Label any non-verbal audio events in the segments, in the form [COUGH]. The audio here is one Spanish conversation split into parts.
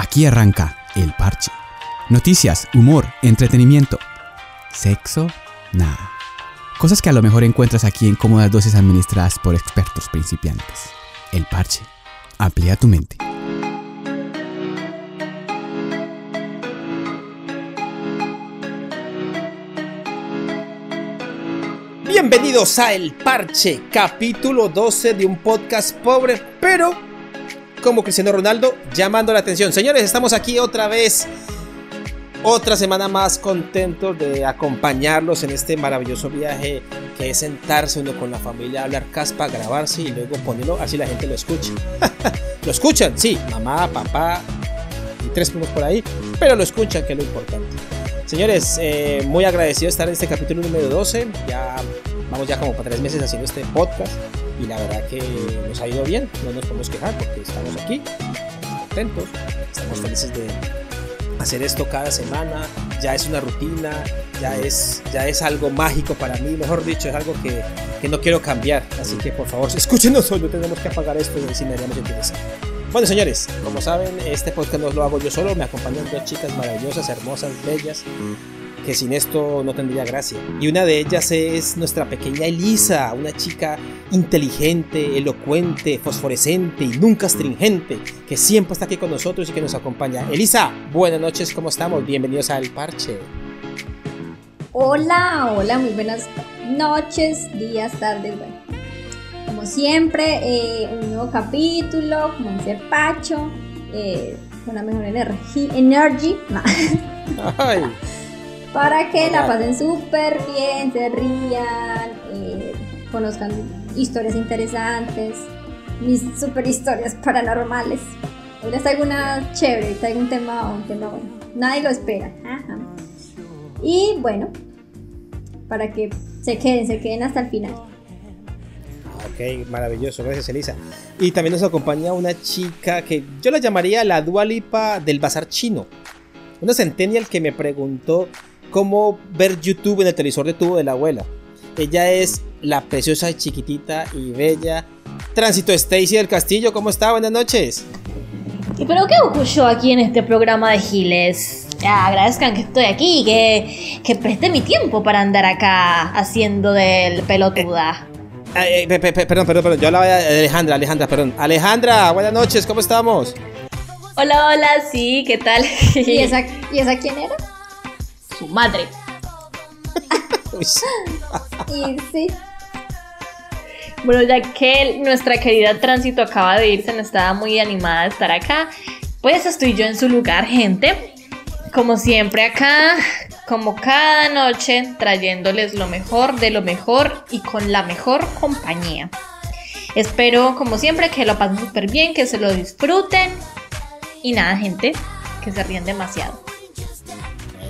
Aquí arranca El Parche. Noticias, humor, entretenimiento. Sexo, nada. Cosas que a lo mejor encuentras aquí en cómodas dosis administradas por expertos principiantes. El Parche. Amplía tu mente. Bienvenidos a El Parche, capítulo 12 de un podcast pobre, pero como Cristiano Ronaldo, llamando la atención. Señores, estamos aquí otra vez, otra semana más contentos de acompañarlos en este maravilloso viaje que es sentarse uno con la familia, hablar caspa, grabarse y luego ponerlo así la gente lo escucha. [LAUGHS] lo escuchan, sí, mamá, papá y tres primos por ahí, pero lo escuchan, que es lo importante. Señores, eh, muy agradecido de estar en este capítulo número 12. Ya vamos ya como para tres meses haciendo este podcast y la verdad que nos ha ido bien, no nos podemos quejar porque estamos aquí, contentos, estamos felices de hacer esto cada semana, ya es una rutina, ya es, ya es algo mágico para mí, mejor dicho, es algo que, que no quiero cambiar, así que por favor, [LAUGHS] escúchenos hoy, no tenemos que apagar esto y si me haríamos interesar. Bueno, señores, como saben, este podcast no lo hago yo solo, me acompañan dos chicas maravillosas, hermosas, bellas, que sin esto no tendría gracia. Y una de ellas es nuestra pequeña Elisa, una chica inteligente, elocuente, fosforescente y nunca astringente, que siempre está aquí con nosotros y que nos acompaña. Elisa, buenas noches, ¿cómo estamos? Bienvenidos al Parche. Hola, hola, muy buenas noches, días, tardes, bueno. Como siempre, eh, un nuevo capítulo, como dice Pacho, eh, con la mejor energía, energy, no. Ay, [LAUGHS] para que la pasen súper bien, se rían, eh, conozcan historias interesantes, mis super historias paranormales. Hoy les traigo una chévere, traigo un tema, un tema bueno. Nadie lo espera. Ajá. Y bueno, para que se queden, se queden hasta el final. ok, maravilloso, gracias Elisa. Y también nos acompaña una chica que yo la llamaría la Dualipa del bazar chino. Una centennial que me preguntó cómo ver YouTube en el televisor de tubo de la abuela. Ella es la preciosa, chiquitita y bella Tránsito Stacy del Castillo. ¿Cómo está? Buenas noches. ¿Y pero qué ocurrió aquí en este programa de Giles? Ya, agradezcan que estoy aquí, que, que preste mi tiempo para andar acá haciendo del pelotuda. Pe- pe- perdón, perdón, perdón. Yo hablaba de Alejandra, Alejandra, perdón. Alejandra, buenas noches, ¿cómo estamos? Hola, hola, sí, ¿qué tal? ¿Y esa, [LAUGHS] ¿y esa quién era? Su madre. [LAUGHS] [LAUGHS] Y sí, Bueno, ya que nuestra querida Tránsito acaba de irse, no estaba muy animada de estar acá, pues estoy yo en su lugar, gente. Como siempre acá, como cada noche, trayéndoles lo mejor de lo mejor y con la mejor compañía. Espero, como siempre, que lo pasen súper bien, que se lo disfruten. Y nada, gente, que se ríen demasiado.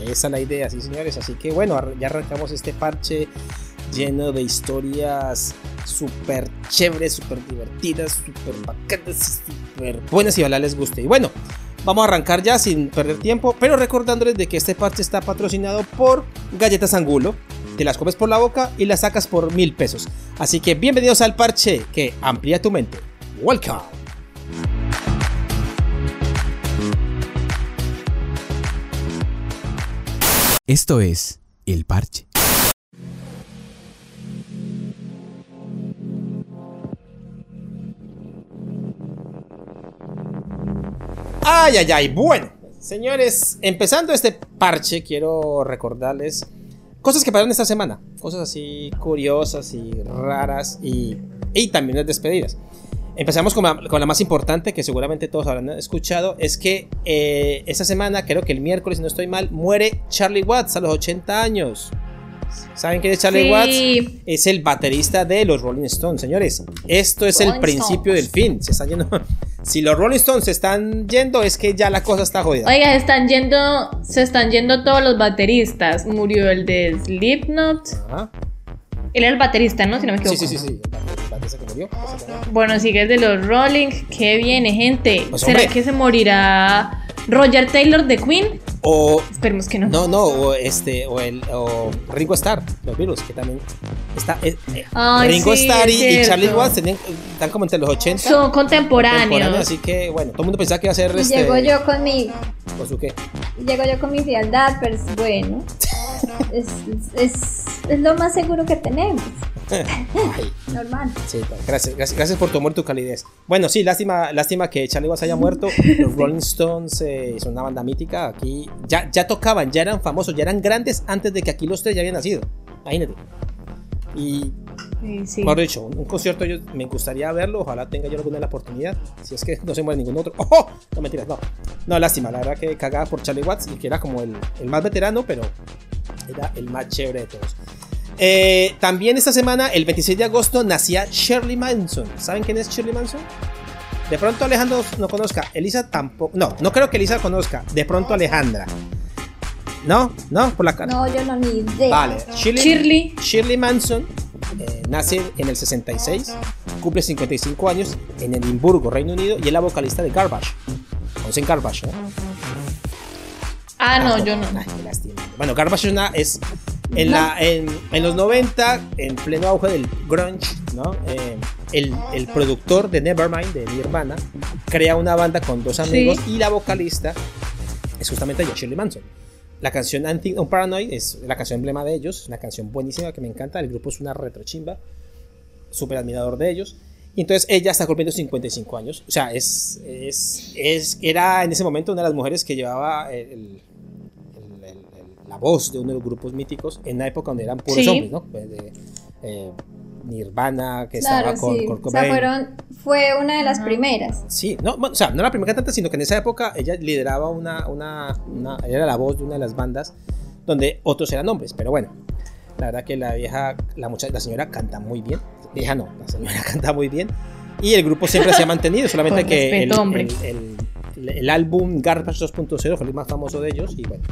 Esa es la idea, sí, señores. Así que bueno, ya arrancamos este parche lleno de historias súper chéveres, súper divertidas, súper bacanas, súper buenas y ojalá les guste. Y bueno, vamos a arrancar ya sin perder tiempo, pero recordándoles de que este parche está patrocinado por Galletas Angulo. Te las comes por la boca y las sacas por mil pesos. Así que bienvenidos al parche que amplía tu mente. Welcome. Esto es El Parche. Ay, ay, ay. Bueno, señores, empezando este parche, quiero recordarles cosas que pasaron esta semana. Cosas así curiosas y raras y, y también las despedidas. Empezamos con la, con la más importante que seguramente todos habrán escuchado. Es que eh, esta semana, creo que el miércoles, si no estoy mal, muere Charlie Watts a los 80 años. ¿Saben quién es Charlie Sí. Watts? Es el baterista de los Rolling Stones, señores. Esto es el Rolling principio del Stones. fin. Se están yendo. [LAUGHS] Si los Rolling Stones se están yendo, es que ya la cosa está jodida. Oiga, se están yendo, se están yendo todos los bateristas. Murió el de Slipknot. Ajá. Él era el baterista, ¿no? Si no me Sí, equivoco. sí, sí, sí. El baterista que murió. Bueno, sigue de los Rolling. Qué viene, gente. Pues, ¿Será hombre. que se morirá Roger Taylor de Queen? O Esperemos que no. no, no, o este o el o Ringo Starr, los Beatles, que también está eh, eh, Ay, Ringo sí, Starr y, es y cierto. Charlie Watts tenían- están como entre los 80 Son contemporáneos. así que bueno, todo el mundo pensaba que iba a ser Y este llego yo con mi, ¿con su qué? llego yo con mi frialdad, pero es bueno. [LAUGHS] es, es, es lo más seguro que tenemos. Ay, [LAUGHS] Normal. sí, gracias, gracias, gracias por tu amor y tu calidez. Bueno, sí, lástima, lástima que Charlie Watts haya muerto. [LAUGHS] Los Rolling Stones eh, son una banda mítica. Aquí ya, ya tocaban, ya eran famosos, ya eran grandes antes de que aquí los tres ya habían nacido. Imagínate. Y Sí, sí. Mejor dicho, un, un concierto yo me gustaría verlo, ojalá tenga yo alguna la oportunidad, si es que no se muere ningún otro. [LAUGHS] ¡Oh! No mentiras, no. No, lástima, la verdad que cagada por Charlie Watts y que era como el, el más veterano, pero era el más chévere de todos. Eh, también esta semana, el 26 de agosto, nacía Shirley Manson. ¿Saben quién es Shirley Manson? De pronto Alejandro no conozca, Elisa tampoco. No, no creo que Elisa conozca. De pronto Alejandra. No, no, por la cara. No, yo no ni idea. Vale, Shirley, Shirley. Shirley Manson eh, nace en el 66, cumple 55 años en Edimburgo, Reino Unido, y es la vocalista de Garbage. ¿Conocen Garbage? ¿no? Ah, no, yo no. Ay, qué lástima. Bueno, Garbage es, una- es en, la, en, en los 90, en pleno auge del grunge, ¿no? Eh, el, el productor de Nevermind, de Nirvana, crea una banda con dos amigos y la vocalista es justamente Shirley Manson. La canción Anti on Paranoid es la canción emblema de ellos, una canción buenísima que me encanta. El grupo es una retrochimba, súper admirador de ellos. Y entonces ella está cumpliendo 55 años. O sea, es, es, es, era en ese momento una de las mujeres que llevaba el- voz de uno de los grupos míticos en una época donde eran puros Sí. hombres, ¿no? De, eh, Nirvana, que Claro, estaba con sí. Kurt O sea, fueron, fue una de las Ajá. primeras. Sí, no, bueno, o sea, no la primera cantante, sino que en esa época ella lideraba una, una, una- ella era la voz de una de las bandas donde otros eran hombres, pero bueno, la verdad que la vieja, la muchacha, la señora canta muy bien, vieja no, la señora [LAUGHS] canta muy bien, y el grupo siempre se ha mantenido, solamente Con que el, respeto, hombre. el- el- el- el álbum Garbage 2.0 fue el más famoso de ellos, y bueno,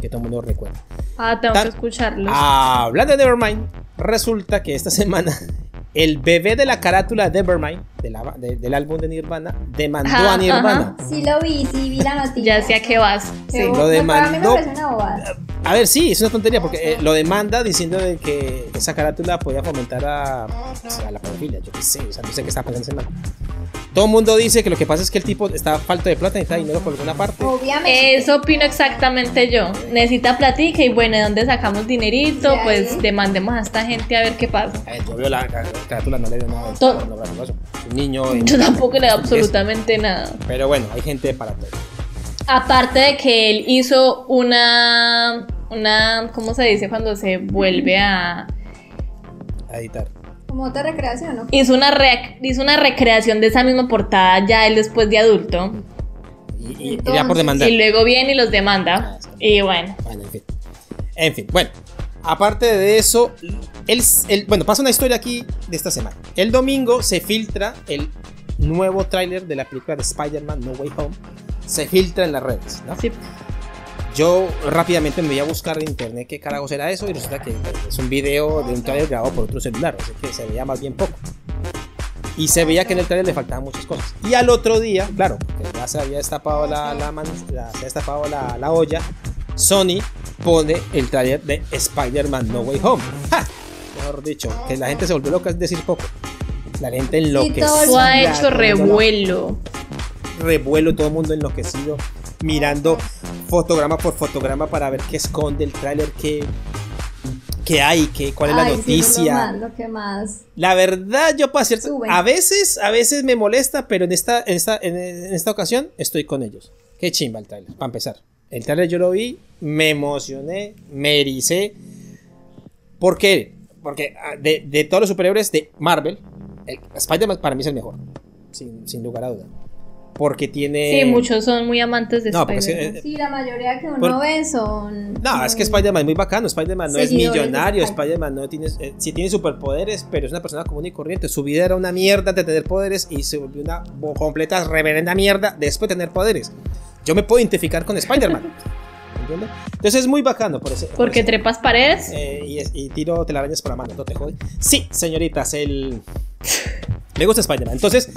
que todo el mundo recuerda. Ah, tengo Tan- que escucharlos. Hablando de Nevermind, resulta que esta semana el bebé de la carátula de Nevermind, de la- de- del álbum de Nirvana, demandó Ajá, a Nirvana. Sí lo vi, sí vi la noticia. ya sé a qué vas. Sí. Lo demandó. A ver, sí, es una tontería porque eh, lo demanda diciendo de que esa carátula podía fomentar a, a la pedofilia. Yo qué sé, o sea, no sé qué está pasando en ese man. Todo el mundo dice que lo que pasa es que el tipo está falto de plata, necesita dinero por alguna parte. Obviamente. Eso opino exactamente yo. Necesita platica y bueno, ¿de dónde sacamos dinerito? Pues demandemos a esta gente a ver qué pasa. A ver, yo veo la, la carátula, no le veo nada de To- pornográfico, Un niño. en- Yo tampoco le doy estupidez. absolutamente nada. Pero bueno, hay gente para todo. Aparte de que él hizo una, una, ¿cómo se dice cuando se vuelve a... A editar. Como otra recreación, ¿no? Hizo una, rec- hizo una recreación de esa misma portada ya él después de adulto. Y, y- y Entonces, ya por demandar. Y luego viene y los demanda. Y bueno. Bueno, en fin. En fin, bueno. Aparte de eso, el, el- bueno, pasa una historia aquí de esta semana. El domingo se filtra el nuevo tráiler de la película de Spider-Man No Way Home. Se filtra en las redes, ¿no? Sí. Yo rápidamente me voy a buscar en internet qué carajos era eso y resulta que es un video de un tráiler grabado por otro celular, así que se veía más bien poco. Y se veía que en el tráiler le faltaban muchas cosas. Y al otro día, claro, ya se había destapado la, la, man- la- se había destapado la olla, Sony pone el tráiler de Spider-Man No Way Home. ¡Ja! Mejor dicho, que la gente se volvió loca, es decir, poco. La gente enloquecida. todo ha hecho revuelo. revuelo, todo el mundo enloquecido, mirando fotograma por fotograma para ver qué esconde el tráiler, qué, qué hay, qué, cuál es la Ay, sí, noticia. lo, más, lo que más. La verdad, yo para cierto, Suben. a veces, a veces me molesta, pero en esta, en esta, en, esta ocasión estoy con ellos. Qué chimba el tráiler, para empezar. El tráiler yo lo vi, me emocioné, me ericé. ¿Por qué? Porque ah, de, de todos los superhéroes de Marvel, el Spider-Man para mí es el mejor, sin, sin lugar a duda. Porque tiene... Sí, muchos son muy amantes de No, porque es que, Spider-Man. eh, Sí, la mayoría que uno Por- ve son. No, es que son- Spider-Man es muy bacano. Spider-Man no es millonario. Spider-Man. No tiene. eh, sí tiene superpoderes, pero es una persona común y corriente. Su vida era una mierda de tener poderes y se volvió una completa reverenda mierda después de tener poderes. Yo me puedo identificar con Spider-Man. ¿Entiendes? Entonces es muy bacano por ese. por Porque ese- trepas paredes. eh, y, y tiro telarañas por la mano, no te jode. Sí, señoritas, el. Me gusta Spider-Man. Entonces,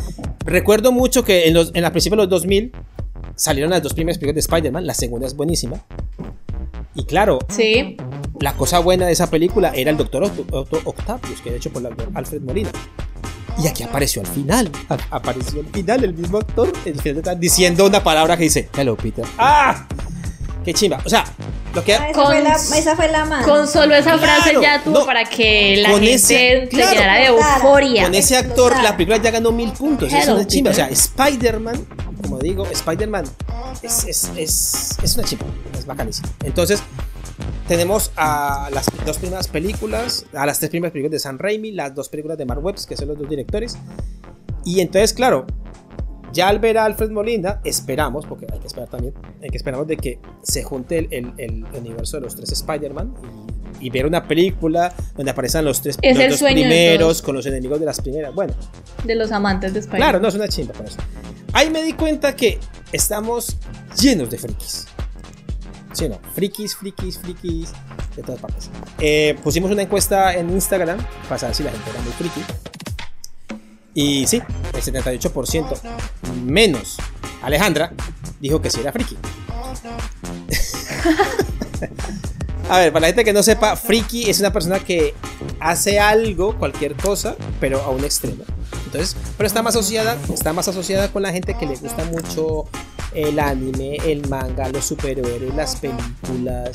recuerdo mucho que en, los, en la principio de los 2000, salieron las dos primeras películas de Spider-Man, la segunda es buenísima. Y claro, Sí. la cosa buena de esa película era el Doctor Octavius, que era hecho por Alfred Molina. Y aquí apareció al final. A- apareció al final el mismo actor el final de- diciendo una palabra que dice: Hello, Peter. ¡Ah! ¡Qué chimba! O sea, lo que. Ah, esa, Con- fue la, esa fue la mano. Con solo esa Claro, frase ya tuvo no. para que la Con gente ese- se claro. llenara de euforia. Con ese actor, la película ya ganó mil puntos. es Hello, una chimba. O sea, Peter. Spider-Man, como digo, Spider-Man es, es, es, es una chimba. Es bacanísima. Entonces, tenemos a las dos primeras películas, a las tres primeras películas de Sam Raimi, las dos películas de Mark Webb, que son los dos directores. Y entonces, claro, ya al ver a Alfred Molina, esperamos, porque hay que esperar también, hay que esperamos de que se junte el, el- el universo de los tres Spider-Man y, y ver una película donde aparezcan los tres Es los dos primeros con los enemigos de las primeras. Bueno, De los amantes de Spider-Man. claro, no es una chimba con eso. Ahí me di cuenta que estamos llenos de frikis. ¿Sí no? Frikis, frikis, frikis, de todas partes. Eh, pusimos una encuesta en Instagram para saber si la gente era muy friki. Y sí, el 78% menos Alejandra dijo que sí era friki. [LAUGHS] A ver, para la gente que no sepa, friki es una persona que hace algo, cualquier cosa, pero a un extremo. Entonces, pero está más asociada, está más asociada con la gente que le gusta mucho el anime, el manga, los superhéroes, las películas,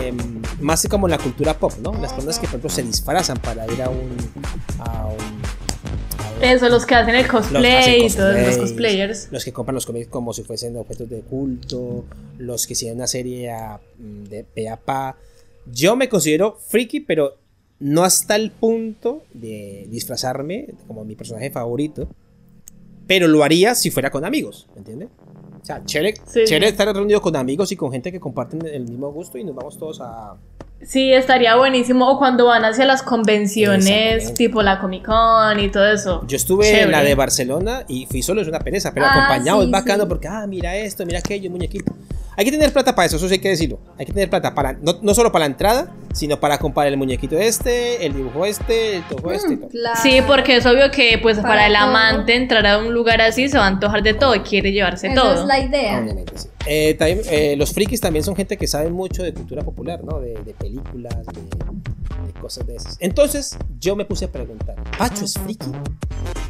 em, más como la cultura pop, ¿no? Las personas que por ejemplo se disfrazan para ir a un, a un, a Eso, los que hacen el cosplay y todos los cosplayers. Los que compran los cómics como si fuesen objetos de culto, los que siguen una serie a- mm, de pe a pa. Yo me considero friki, pero no hasta el punto de disfrazarme como mi personaje favorito. Pero lo haría si fuera con amigos, ¿me entiendes? O sea, chévere, Sí, chévere sí. estar reunido con amigos y con gente que comparten el mismo gusto y nos vamos todos a... Sí, estaría buenísimo. O cuando van hacia las convenciones, tipo la Comic Con y todo eso. Yo estuve en Chévere. la de Barcelona y fui solo, es una pereza, pero Ah, acompañado sí, es bacano porque, ah, mira esto, mira aquello, muñequito. Hay que tener plata para eso, eso sí hay que decirlo. Hay que tener plata para, no, no solo para la entrada, sino para comprar el muñequito este, el dibujo este, el dibujo este y Mm, todo. claro. Sí, porque es obvio que pues para, Para el amante entrar a un lugar así se va a antojar de todo y quiere llevarse Esa todo. es la idea. Obviamente, sí. Eh, también, eh, los frikis también son gente que sabe mucho de cultura popular, ¿no? De, de películas, de, de cosas de esas. Entonces, yo me puse a preguntar, ¿Pacho es friki?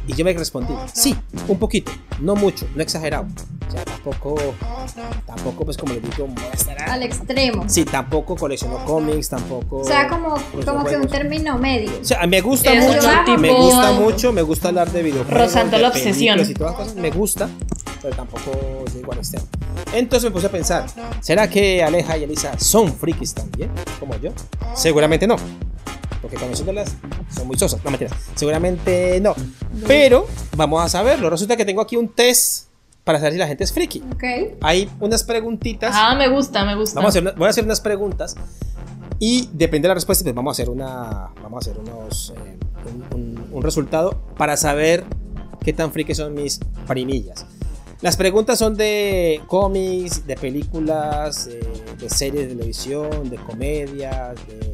Y yo me respondí, sí, un poquito, no mucho, no exagerado. O sea, tampoco, tampoco pues como les digo, muestra. Al extremo. Sí, tampoco colecciono cómics, tampoco. O sea, como, como que un término medio. O sea, me gusta Es mucho, me gusta mucho, me gusta hablar de videojuegos. Rozando de la obsesión. Y todas cosas, me gusta, pero tampoco llego al extremo. Entonces me puse a pensar, ¿será que Aleja y Elisa son frikis también, como yo? Seguramente no. Porque conociéndolas son muy sosas. No, mentiras. Seguramente no. Pero vamos a saberlo. Resulta que tengo aquí un test para saber si la gente es friki. Ok. Hay unas preguntitas. Ah, me gusta, me gusta. Vamos a hacer voy a hacer unas preguntas y depende de la respuesta, pues vamos a hacer una, vamos a hacer unos, eh, un, un- un resultado para saber qué tan friki son mis primillas. Las preguntas son de cómics, de películas, eh, de series de televisión, de comedias, de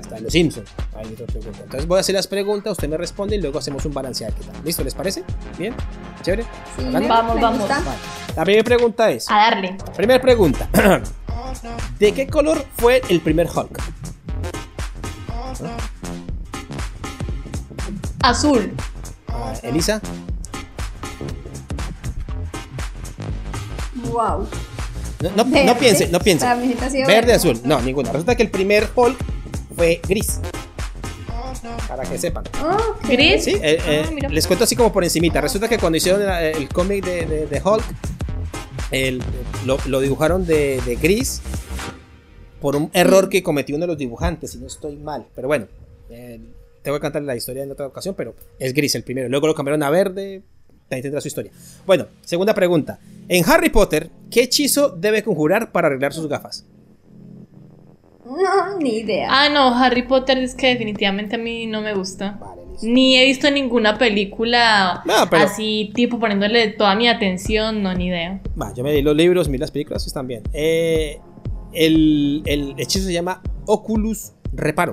hasta de los Simpsons. Hay otra pregunta. Entonces voy a hacer las preguntas, usted me responde y luego hacemos un balancear. ¿Qué tal? ¿Listo? ¿Les parece? ¿Bien? ¿Chévere? Sí, Vamos, vamos. Vale. La primera pregunta es... A darle. Primera pregunta. [CLEARS THROAT] ¿De qué color fue el primer Hulk? Azul. Ah, Elisa. Wow. No, no, no piense, no piense. Verde, verde. azul. No, ninguna. Resulta que el primer Hulk fue gris. Para que sepan. Ok. Gris. Sí, eh, eh, Ah, mira. les cuento así como por encimita. Resulta que cuando hicieron eh, el cómic de, de- de Hulk, el- lo, lo dibujaron de, de gris por un error que cometió uno de los dibujantes, si no estoy mal. Pero bueno, eh, tengo que contar la historia en otra ocasión, pero es gris el primero. Luego lo cambiaron a verde, ahí tendrá su historia. Bueno, segunda pregunta. En Harry Potter, ¿qué hechizo debe conjurar para arreglar sus gafas? No, ni idea. Ah, no, Harry Potter es que definitivamente a mí no me gusta. Ni he visto ninguna película No, pero- así, tipo poniéndole toda mi atención, no, ni idea. Va, yo me leí los libros, vi las películas, están bien. Eh, el, el hechizo se llama Oculus Reparo.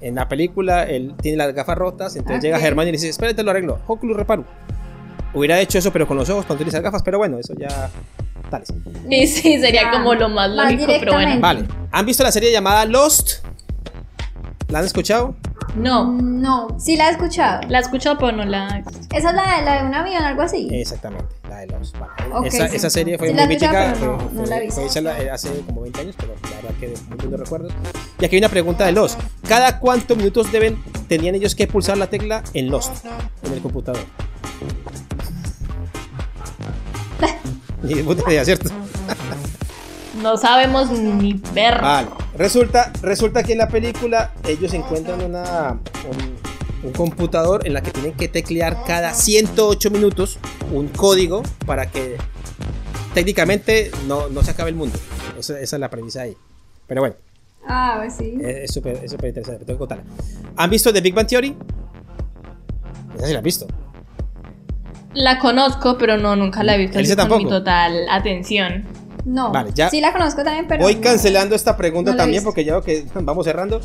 En la película él tiene las gafas rotas, entonces Ok. llega Germán y le dice, espérate, lo arreglo. Oculus Reparo. Hubiera hecho eso, pero con los ojos para utilizar gafas, pero bueno, eso ya. Tales. Y sí, sería Ya, como lo más más lógico, pero bueno. Vale. ¿Han visto la serie llamada Lost? ¿La han escuchado? No, No, sí la he escuchado. la he escuchado, pero no la. Esa es la de, la de un avión, algo así. Exactamente, la de Lost. Vale. Ok, esa, sí. esa serie fue Sí muy mítica. no- fue- no la he visto. fue hecha la- hace como 20 años, pero la verdad que muy buenos recuerdos. Y aquí hay una pregunta de Lost. ¿Cada cuántos minutos deben tenían ellos que pulsar la tecla en Lost, en el computador? [LAUGHS] Ni de puta idea, ¿cierto? [LAUGHS] No sabemos ni ver. Vale. Resulta, resulta que en la película ellos encuentran una, un, un computador en la que tienen que teclear cada 108 minutos un código para que técnicamente no, no se acabe el mundo. Esa, esa es la premisa ahí. Pero bueno, Ah, pues sí. es es súper es súper interesante. Tengo que contarla. ¿Han visto The Big Bang Theory? Esa sí la han visto. La conozco, pero no, nunca la he visto así con mi tampoco. total atención. No. Vale, ya- Sí la conozco también, pero. Voy no. cancelando esta pregunta no también porque ya veo que [LAUGHS] vamos cerrando.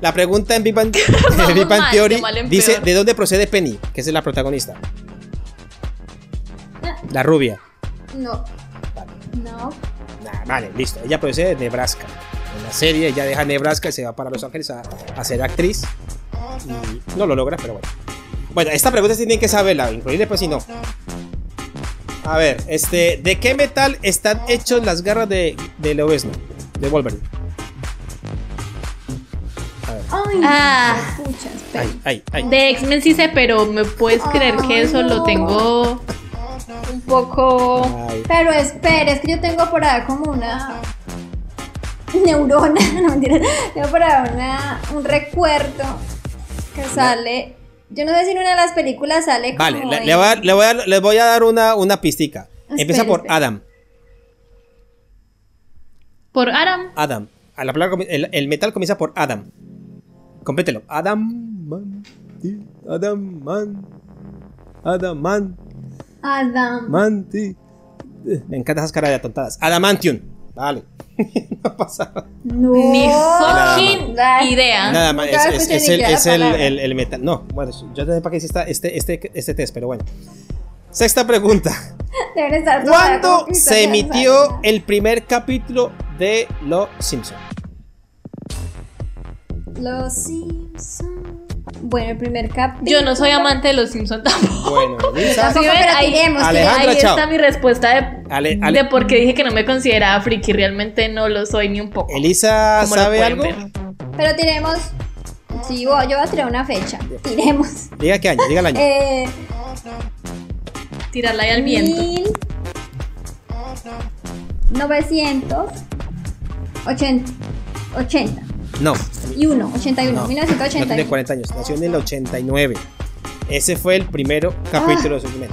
La pregunta en Big Bang, [LAUGHS] [LAUGHS] Theory dice. ¿De dónde procede Penny? Que es la protagonista. La rubia. No. No. Nah, vale, listo. Ella procede de Nebraska. En la serie ella deja Nebraska y se va para Los Ángeles a, a ser actriz. Y no lo logra, pero bueno. Bueno, esta pregunta sí tienen que saberla, increíble pues si no. A ver, este, ¿de qué metal están hechos las garras de, de Lobezno? De Wolverine. A ver. Ay, Ah. pucha, espera. Ay, ay, ay. De X-Men sí sé, pero ¿me puedes creer que eso lo tengo un poco... Ay. Pero espera, es que yo tengo por ahí como una neurona, [LAUGHS] no mentira, tengo por ahí una, un recuerdo que sale, yo no sé si en una de las películas sale como Vale, le, en- le voy a, dar- le voy a dar- les voy a dar una, una pistica. Espera, Empieza por espera. Adam. Por Aram. Adam. A la palabra, el, el metal comienza por Adam. Complételo. Adam. Man. Adam. Man. Adam. Man. Adam. Man. ti. Eh, Me encantan esas caras de atontadas. Adamantium. Vale. [LAUGHS] no pasa nada. No. Ni fucking más. idea. Nada más. Es, el, siquiera la es el, palabra. el- el metal. No, bueno, yo no sé para qué hiciste este, este, este test, pero bueno. Sexta pregunta. [LAUGHS] ¿Cuándo se emitió el primer capítulo de Los Simpsons? Los Simpsons. Bueno, el primer capítulo. Yo no soy amante de los Simpsons tampoco. Bueno, [LAUGHS] Lisa. Tampoco, ¿Sí ven? pero Ahí- Alejandra, Ahí está mi respuesta de, Ale- Ale- de por qué dije que no me consideraba friki. Realmente no lo soy ni un poco. Elisa, ¿sabe algo? ver. Pero tiremos. Sí, voy- yo voy a tirar una fecha. Tiremos. Diga qué año, diga el año. Eh, Tirarla ahí al viento. Mil novecientos ochenta, ochenta No, y uno, 81, no, no 1981. tiene 40 años, nació en el 89. Ese fue el primero capítulo de su primer.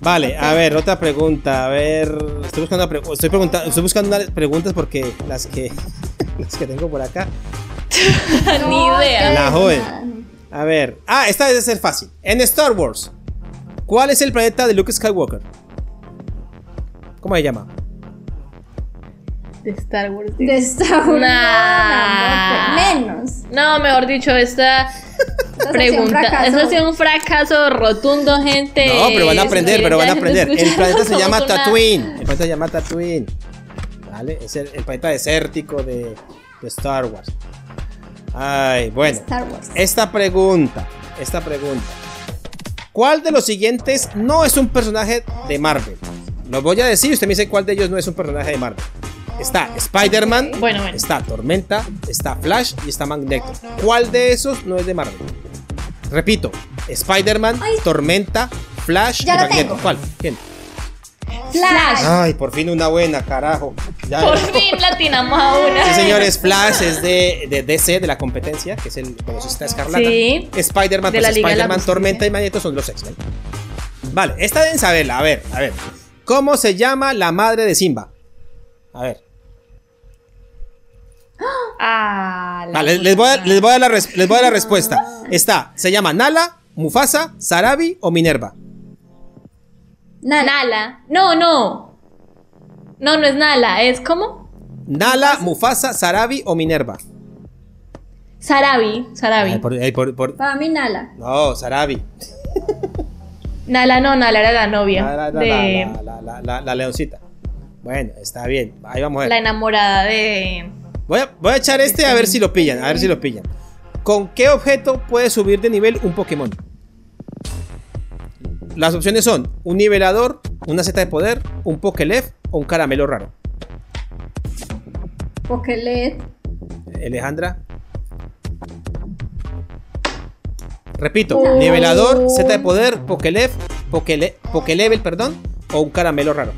Vale, a ver, otra pregunta. A ver, estoy buscando, una pre- estoy pregunta- estoy buscando unas preguntas porque las que, [LAUGHS] las que tengo por acá. [LAUGHS] Ni idea. La joven. A ver, ah, esta debe ser fácil. En Star Wars, ¿cuál es el planeta de Luke Skywalker? ¿Cómo se llama? De Star Wars. De Star Wars. Nah. no, no, menos. No, mejor dicho, esta [LAUGHS] pregunta. Eso ha sido un fracaso rotundo, gente. No, pero van a aprender, pero van a aprender. El planeta se llama [LAUGHS] Tatooine. El planeta se llama Tatooine. ¿Vale? Es el, el planeta desértico de, de Star Wars. Ay, bueno. Star Wars. Esta pregunta, esta pregunta. ¿Cuál de los siguientes no es un personaje de Marvel? Lo voy a decir usted me dice cuál de ellos no es un personaje de Marvel. Está Spider-Man, Bueno, bueno. está Tormenta, está Flash y está Magneto. ¿Cuál de esos no es de Marvel? Repito, Spider-Man. Tormenta, Flash Ya y Magneto. tengo. ¿Cuál? ¿Quién? Flash. Ay, por fin una buena, carajo. Ya Por fin latinamos a una. Sí, señores, Flash es de, de DC, de la competencia, que es el velocista escarlata. Sí. Spider-Man, De pues Spider-Man. Tormenta y Magneto son los X-Men. Vale, esta deben saberla. A ver, a ver. ¿Cómo se llama la madre de Simba? A ver. Ah, la Vale, les, voy a, les voy a dar la, res- les voy a dar la respuesta. Está, ¿se llama Nala, Mufasa, Sarabi o Minerva? Nala. Nala. No, no. No, no es Nala. Es como Nala, Mufasa, Sarabi o Minerva. Sarabi. Sarabi. Ay, por- ay, por- por- Para mí, Nala. No, Sarabi. Nala no, Nala era la novia. La, la, la, de la, la, la, la- la leoncita. Bueno, está bien. Ahí vamos a ver. la enamorada de. Voy a, voy a echar este a ver si lo pillan. A ver si lo pillan. ¿Con qué objeto puede subir de nivel un Pokémon? Las opciones son un nivelador, una seta de poder, un Pokélef o un caramelo raro. Pokelet. Alejandra. Repito, Oh. nivelador, seta de poder, Pokélef, Pokele, Pokélevel, perdón, o un caramelo raro.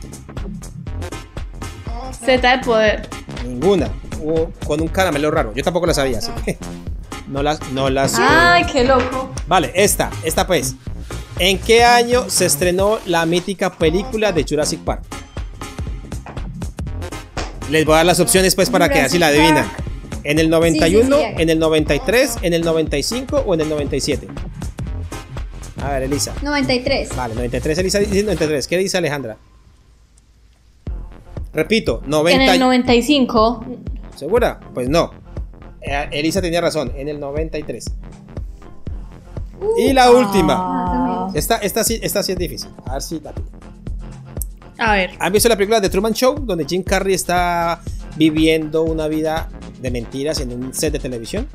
Z de poder. Ninguna. O con un caramelo raro. Yo tampoco la sabía, así que [LAUGHS] no las, no las. Ay, qué loco. Vale, esta, esta pues. ¿En qué año se estrenó la mítica película de Jurassic Park? Les voy a dar las opciones pues para que así la adivinan. ¿En el 91, Sí, sí, sí. en el 93, en el 95 o en el 97? A ver, Elisa. 93. Vale, 93, Elisa dice 93. ¿Qué dice Alejandra? Repito, En 90. el 95. ¿Segura? Pues no. Eh, Elisa tenía razón, en el 93. y la última. Menos. Esta, esta, sí, esta sí es difícil. A ver si la. A ver. ¿Han visto la película de Truman Show? Donde Jim Carrey está viviendo una vida de mentiras en un set de televisión.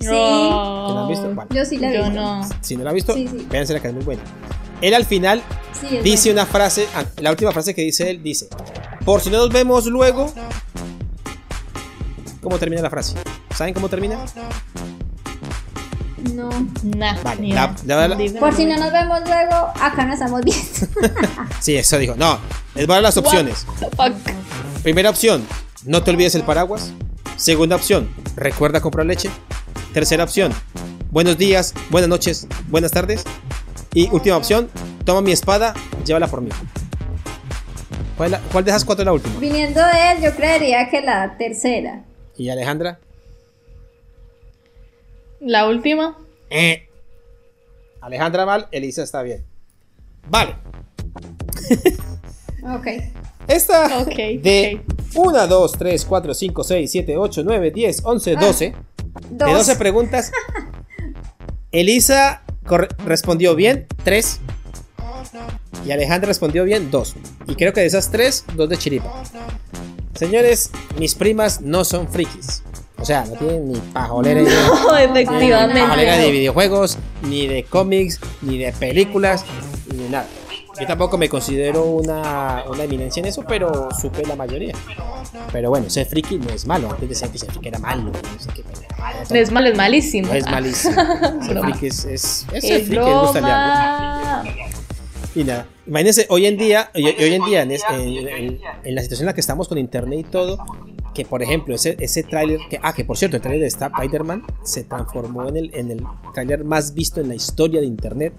Sí. Oh, ¿La han visto? Yo sí la he Yo visto. no. Si no la han visto, Sí, sí. véanse la que es muy buena. Él al final Sí, dice bueno. una frase, ah, la última frase que dice él dice, por si no nos vemos luego, ¿cómo termina la frase? ¿Saben cómo termina? No. Nah, Vale, ni la- idea. la- la- Dígame. Por si no nos vemos luego, acá nos estamos viendo. [LAUGHS] Sí, eso dijo. No, les voy a dar las opciones. Primera opción, no te olvides el paraguas. Segunda opción, recuerda comprar leche. Tercera opción, buenos días, buenas noches, buenas tardes. Y última opción, toma mi espada, llévala por mí. ¿Cuál, la- cuál de esas cuatro es la última? Viniendo de él, yo creería que la tercera. ¿Y Alejandra? La última. Eh. Alejandra mal, Elisa está bien. Vale. [LAUGHS] Ok. Esta Ok, de 1, 2, 3, 4, 5, 6, 7, 8, 9, 10, 11, Ah, 12. Dos. De 12 preguntas. [LAUGHS] Elisa respondió bien, 3. Y Alejandra respondió bien, 2. Y creo que de esas 3, 2 de chiripa. Señores, mis primas no son frikis. O sea, no tienen ni pajolera, idea, Oh, ni [LAUGHS] pajolera de efectivamente. videojuegos, ni de cómics, ni de películas, ni nada. Yo tampoco me considero una, una eminencia en eso, pero supe la mayoría. Pero bueno, ser friki no es malo. Antes decían que ser friki era malo. No sé qué. No es malo, es malísimo. No es malísimo. [LAUGHS] Ser friki es, es, es Es ser friki, es Y nada, imagínense, hoy en día, hoy, hoy en día, en, en- en- en la situación en la que estamos con internet y todo, que por ejemplo, ese, ese tráiler, que, ah, que por cierto, el tráiler de Spider-Man se transformó en el, en el tráiler más visto en la historia de internet.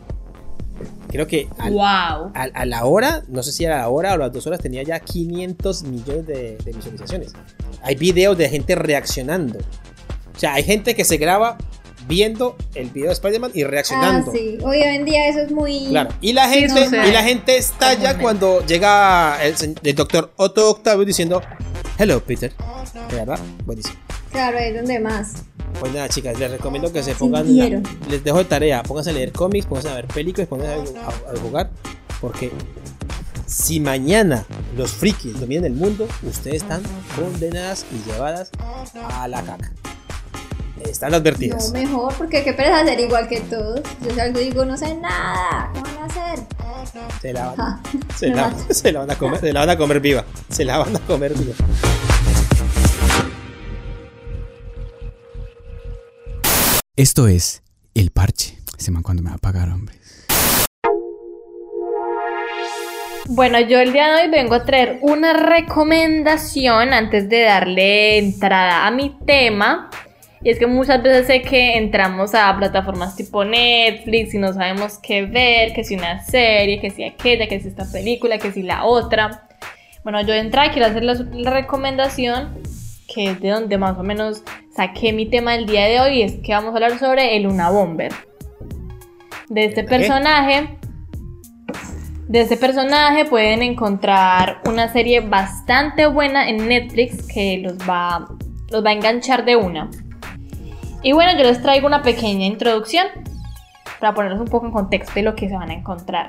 Creo que al- Wow. a, a la hora, no sé si a la hora o a las dos horas, tenía ya 500 millones de, de visualizaciones. Hay videos de gente reaccionando. O sea, hay gente que se graba viendo el video de Spider-Man y Ah, reaccionando. sí. Hoy en día eso es muy. Claro. Y la gente, sucede. y la gente estalla cuando llega el, el doctor Otto Octavio diciendo Hello Peter. ¿De verdad? Buenísimo. Claro, es donde más. Pues nada, chicas, les recomiendo que se pongan. Sintieron. les dejo de tarea. Pónganse a leer cómics, pónganse a ver películas, pónganse a, a- a jugar. Porque si mañana los frikis dominan el mundo, ustedes están condenadas y llevadas a la caca. Están No, advertidas. mejor, porque qué pereza hacer igual que todos. Yo si algo digo, no sé nada. ¿Qué van a hacer? Se la, van, se, la, se la van a comer, se la van a comer viva. Se la van a comer viva. Esto es El Parche. Ese man cuando me va a pagar, hombre. Bueno, yo el día de hoy vengo a traer una recomendación antes de darle entrada a mi tema. Y es que muchas veces sé que entramos a plataformas tipo Netflix y no sabemos qué ver, que si una serie, que si aquella, que si esta película, que si la otra. Bueno, yo de entrada quiero hacer la, recomendación que es de donde más o menos saqué mi tema del día de hoy y es que vamos a hablar sobre el Una Bomber. De este personaje de este personaje pueden encontrar una serie bastante buena en Netflix que los va, los va a enganchar de una. Y bueno, yo les traigo una pequeña introducción. para ponerlos un poco en contexto de lo que se van a encontrar.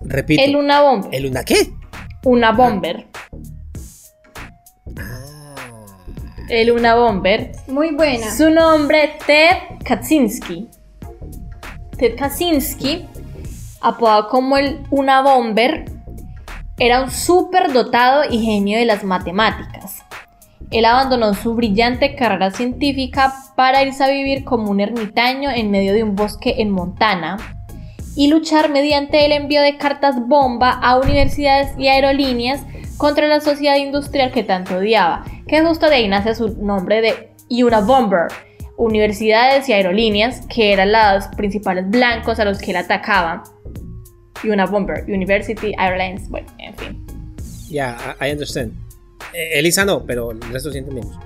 Repito. El Una Bomber. ¿El una qué? Una Bomber. Ah. El Una Bomber. Muy buena. Su nombre, Ted Kaczynski. Ted Kaczynski, apodado como el Una Bomber, era un súper dotado y genio de las matemáticas. Él abandonó su brillante carrera científica para irse a vivir como un ermitaño en medio de un bosque en Montana y luchar mediante el envío de cartas bomba a universidades y aerolíneas contra la sociedad industrial que tanto odiaba, que justo de ahí nace su nombre de Unabomber, universidades y aerolíneas, que eran los principales blancos a los que él atacaba. Unabomber, University Airlines, bueno, en fin. Ya, I I understand. Eh, Elisa no, pero el resto sí entendemos.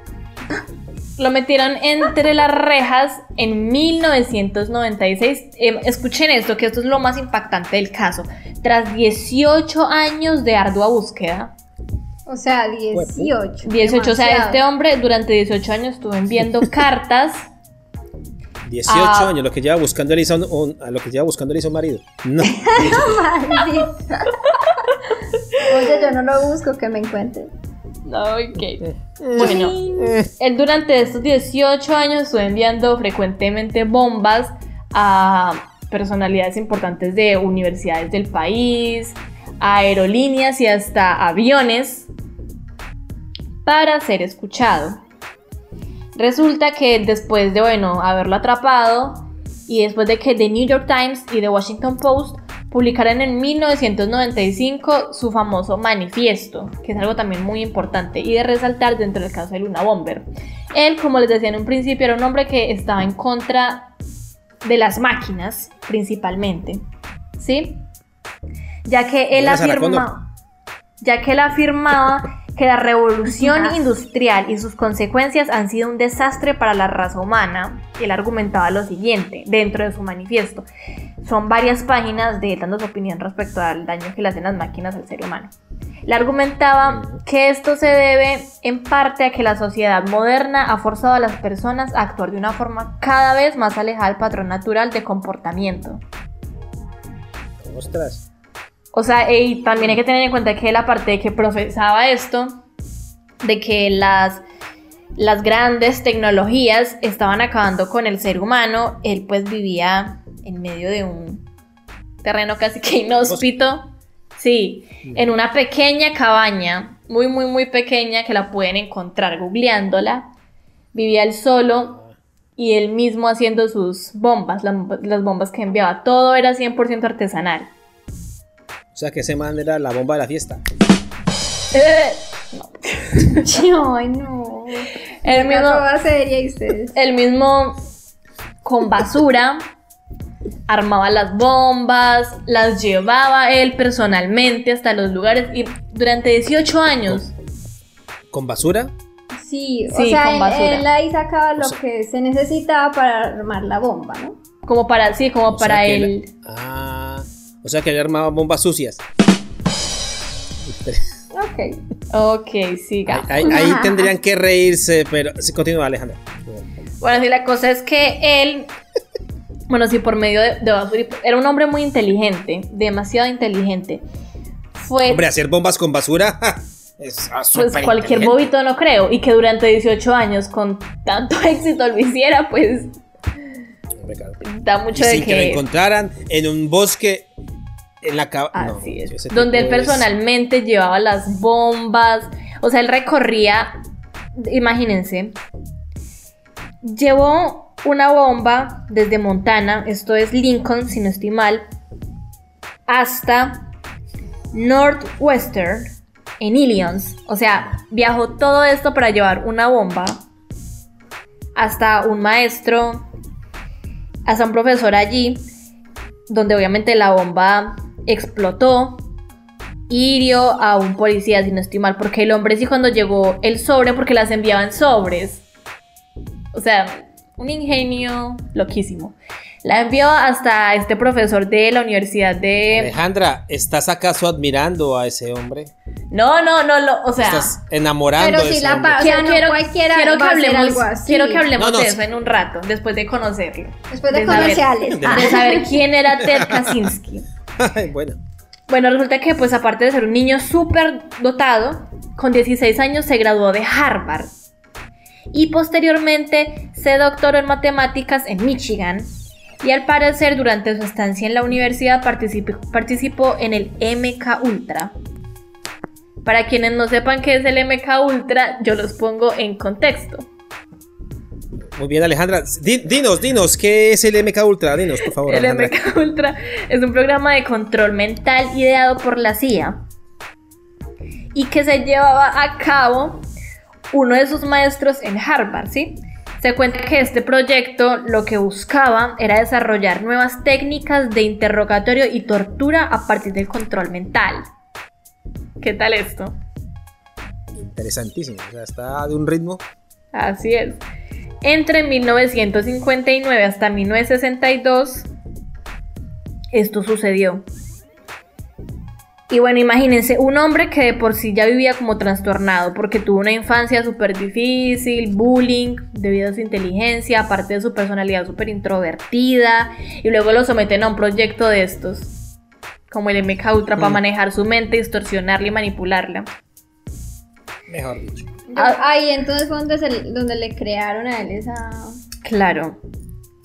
Lo metieron entre las rejas en 1996. Eh, escuchen esto, que esto es lo más impactante del caso. Tras 18 años de ardua búsqueda, O sea, 18. 18, o sea, este hombre durante 18 años estuvo enviando [LAUGHS] cartas 18 Ah. años, lo que lleva buscando Elisa un, un- a lo que lleva buscando Elisa un marido. No. [LAUGHS] Oye, yo no lo busco, que me encuentre. Ok. Bueno, él durante estos 18 años estuvo enviando frecuentemente bombas a personalidades importantes de universidades del país, aerolíneas y hasta aviones para ser escuchado. Resulta que después de, bueno, haberlo atrapado y después de que The New York Times y The Washington Post publicaran en 1995 su famoso manifiesto, que es algo también muy importante y de resaltar dentro del caso de Luna Bomber. Él, como les decía en un principio, era un hombre que estaba en contra de las máquinas, principalmente, ¿sí? Ya que él Buena Sarah afirma, ya que él afirmaba que la revolución industrial y sus consecuencias han sido un desastre para la raza humana. Él argumentaba lo siguiente dentro de su manifiesto. Son varias páginas de él dando su opinión respecto al daño que le hacen las máquinas al ser humano. Le argumentaba que esto se debe en parte a que la sociedad moderna ha forzado a las personas a actuar de una forma cada vez más alejada del patrón natural de comportamiento. Ostras. O sea, y también hay que tener en cuenta que él, aparte de que profesaba esto, de que las, las grandes tecnologías estaban acabando con el ser humano, él pues vivía en medio de un terreno casi que inhóspito. Sí, en una pequeña cabaña, muy, muy, muy pequeña, que la pueden encontrar googleándola. Vivía él solo y él mismo haciendo sus bombas, las, las bombas que enviaba. Todo era 100% artesanal. O sea que ese man era la bomba de la fiesta. [LAUGHS] Ay, no. El mismo, el mismo con basura armaba las bombas, las llevaba él personalmente hasta los lugares y durante 18 años. ¿Con basura? Sí, o Sí, sea, con él, basura. él ahí sacaba lo O sea- que se necesitaba para armar la bomba, ¿no? Como para, sí, como para él. Ah. O sea que él armaba bombas sucias. Ok. Ok, siga. Ahí, ahí- ahí tendrían que reírse, pero. Sí, continúa, Alejandra. Bueno, sí, la cosa es que él, bueno, sí, por medio de, de basura, y- era un hombre muy inteligente, demasiado inteligente. Fue Hombre, hacer bombas con basura. Es ah, pues cualquier bobito no creo, y que durante 18 años con tanto [LAUGHS] éxito lo hiciera, pues da Y mucho de sin que... lo que... encontraran en un bosque. En la cava. no, Así es. Donde él es- personalmente llevaba las bombas. O sea, él recorría. Imagínense. Llevó una bomba desde Montana, esto es Lincoln, si no estoy mal, hasta Northwestern en Illinois. O sea, viajó todo esto para llevar una bomba hasta un maestro, hasta un profesor allí, donde obviamente la bomba explotó y hirió a un policía, si no estoy mal, porque el hombre sí cuando llegó el sobre, porque las enviaban sobres. O sea, un ingenio loquísimo. La envió hasta este profesor de la Universidad de... Alejandra, ¿estás acaso admirando a ese hombre? No, no, no, no o sea... Estás enamorando Pero de si ese la hombre. o sea, no cualquiera quiero que hablemos, algo así. quiero que hablemos No, no, de eso en un rato, después de conocerlo. Después de saber-. De- de saber quién era Ted [LAUGHS] Kaczynski. [LAUGHS] Bueno. Bueno, resulta que pues aparte de ser un niño súper dotado, con 16 años se graduó de Harvard. Y posteriormente se doctoró en matemáticas en Michigan. Y al parecer durante su estancia en la universidad participó en el MK Ultra. Para quienes no sepan qué es el MK Ultra, yo los pongo en contexto. Muy bien, Alejandra. Di- dinos, dinos, ¿qué es el MK Ultra? Dinos, por favor. El Alejandra. MK Ultra es un programa de control mental ideado por la CIA y que se llevaba a cabo uno de sus maestros en Harvard, ¿sí? Se cuenta que este proyecto lo que buscaba era desarrollar nuevas técnicas de interrogatorio y tortura a partir del control mental. ¿Qué tal esto? Interesantísimo. O sea, está de un ritmo. Así es. Entre 1959 hasta 1962, esto sucedió. Y bueno, imagínense, un hombre que de por sí ya vivía como trastornado porque tuvo una infancia súper difícil, bullying debido a su inteligencia, aparte de su personalidad súper introvertida, y luego lo someten a un proyecto de estos, como el MK Ultra, para Mm. manejar su mente, distorsionarla y manipularla. Mejor dicho. Ah. Ahí entonces fue donde, se- donde le crearon a él esa... Claro.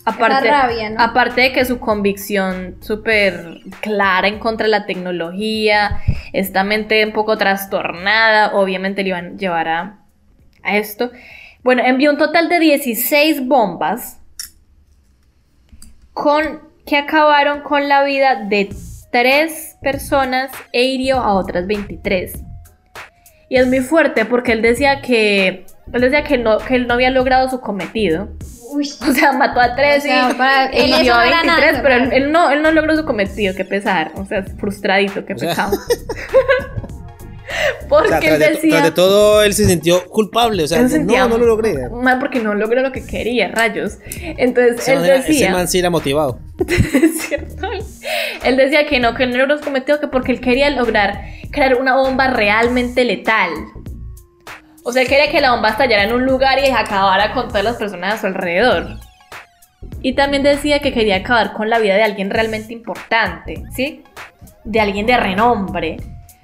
Aparte, rabia, ¿no? aparte de que su convicción súper clara en contra de la tecnología, esta mente un poco trastornada, obviamente le iban a llevar a, a esto. Bueno, envió un total de 16 bombas con, que acabaron con la vida de tres personas e hirió a otras 23. Y es muy fuerte porque él decía que él decía que no, que él no había logrado su cometido. Uy, [LAUGHS] O sea, mató a tres O sea, y, para- y [LAUGHS] él a no era 23, nada, pero él, él no, él no logró su cometido, qué pesar. O sea, frustradito, qué O pecado. [LAUGHS] O Porque sea, él de, decía. tras de todo, él se sintió culpable. O sea, no, sentía no lo logré. Mal porque no logró lo que quería, rayos. Entonces Ese él man, era- ese decía. man sí era motivado. Es cierto. Él decía que no, que no logró su cometido, que porque él quería lograr crear una bomba realmente letal. O sea, él quería que la bomba estallara en un lugar y acabara con todas las personas a su alrededor. Y también decía que quería acabar con la vida de alguien realmente importante, ¿sí? De alguien de renombre.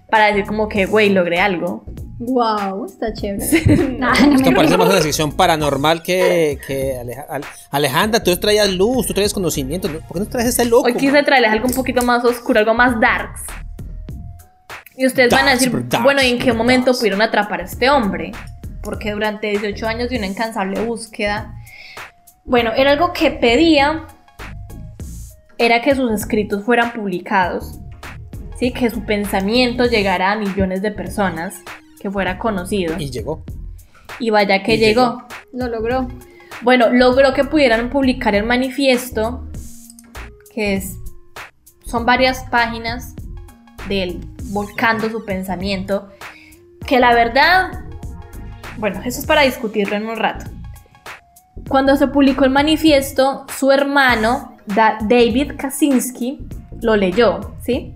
Para decir como que, güey, logré algo. wow, está chévere. [LAUGHS] No. Esto parece más una sección paranormal que, que Aleja- Al- Alejandra, tú traías luz, tú traías conocimiento. ¿no? ¿Por qué no traes ese loco? Hoy quise traerles algo un poquito más oscuro, algo más darks. Y ustedes van a decir, bueno, ¿y en qué momento pudieron atrapar a este hombre? Porque durante 18 años de una incansable búsqueda, bueno, era algo que pedía, era que sus escritos fueran publicados, ¿sí? que su pensamiento llegara a millones de personas, que fuera conocido. Y llegó. Y vaya que y llegó. Lo logró. Bueno, logró que pudieran publicar el manifiesto, que es, son varias páginas de él volcando su pensamiento, que la verdad, bueno, eso es para discutirlo en un rato. Cuando se publicó el manifiesto, su hermano, Da- David Kaczynski, lo leyó, ¿sí?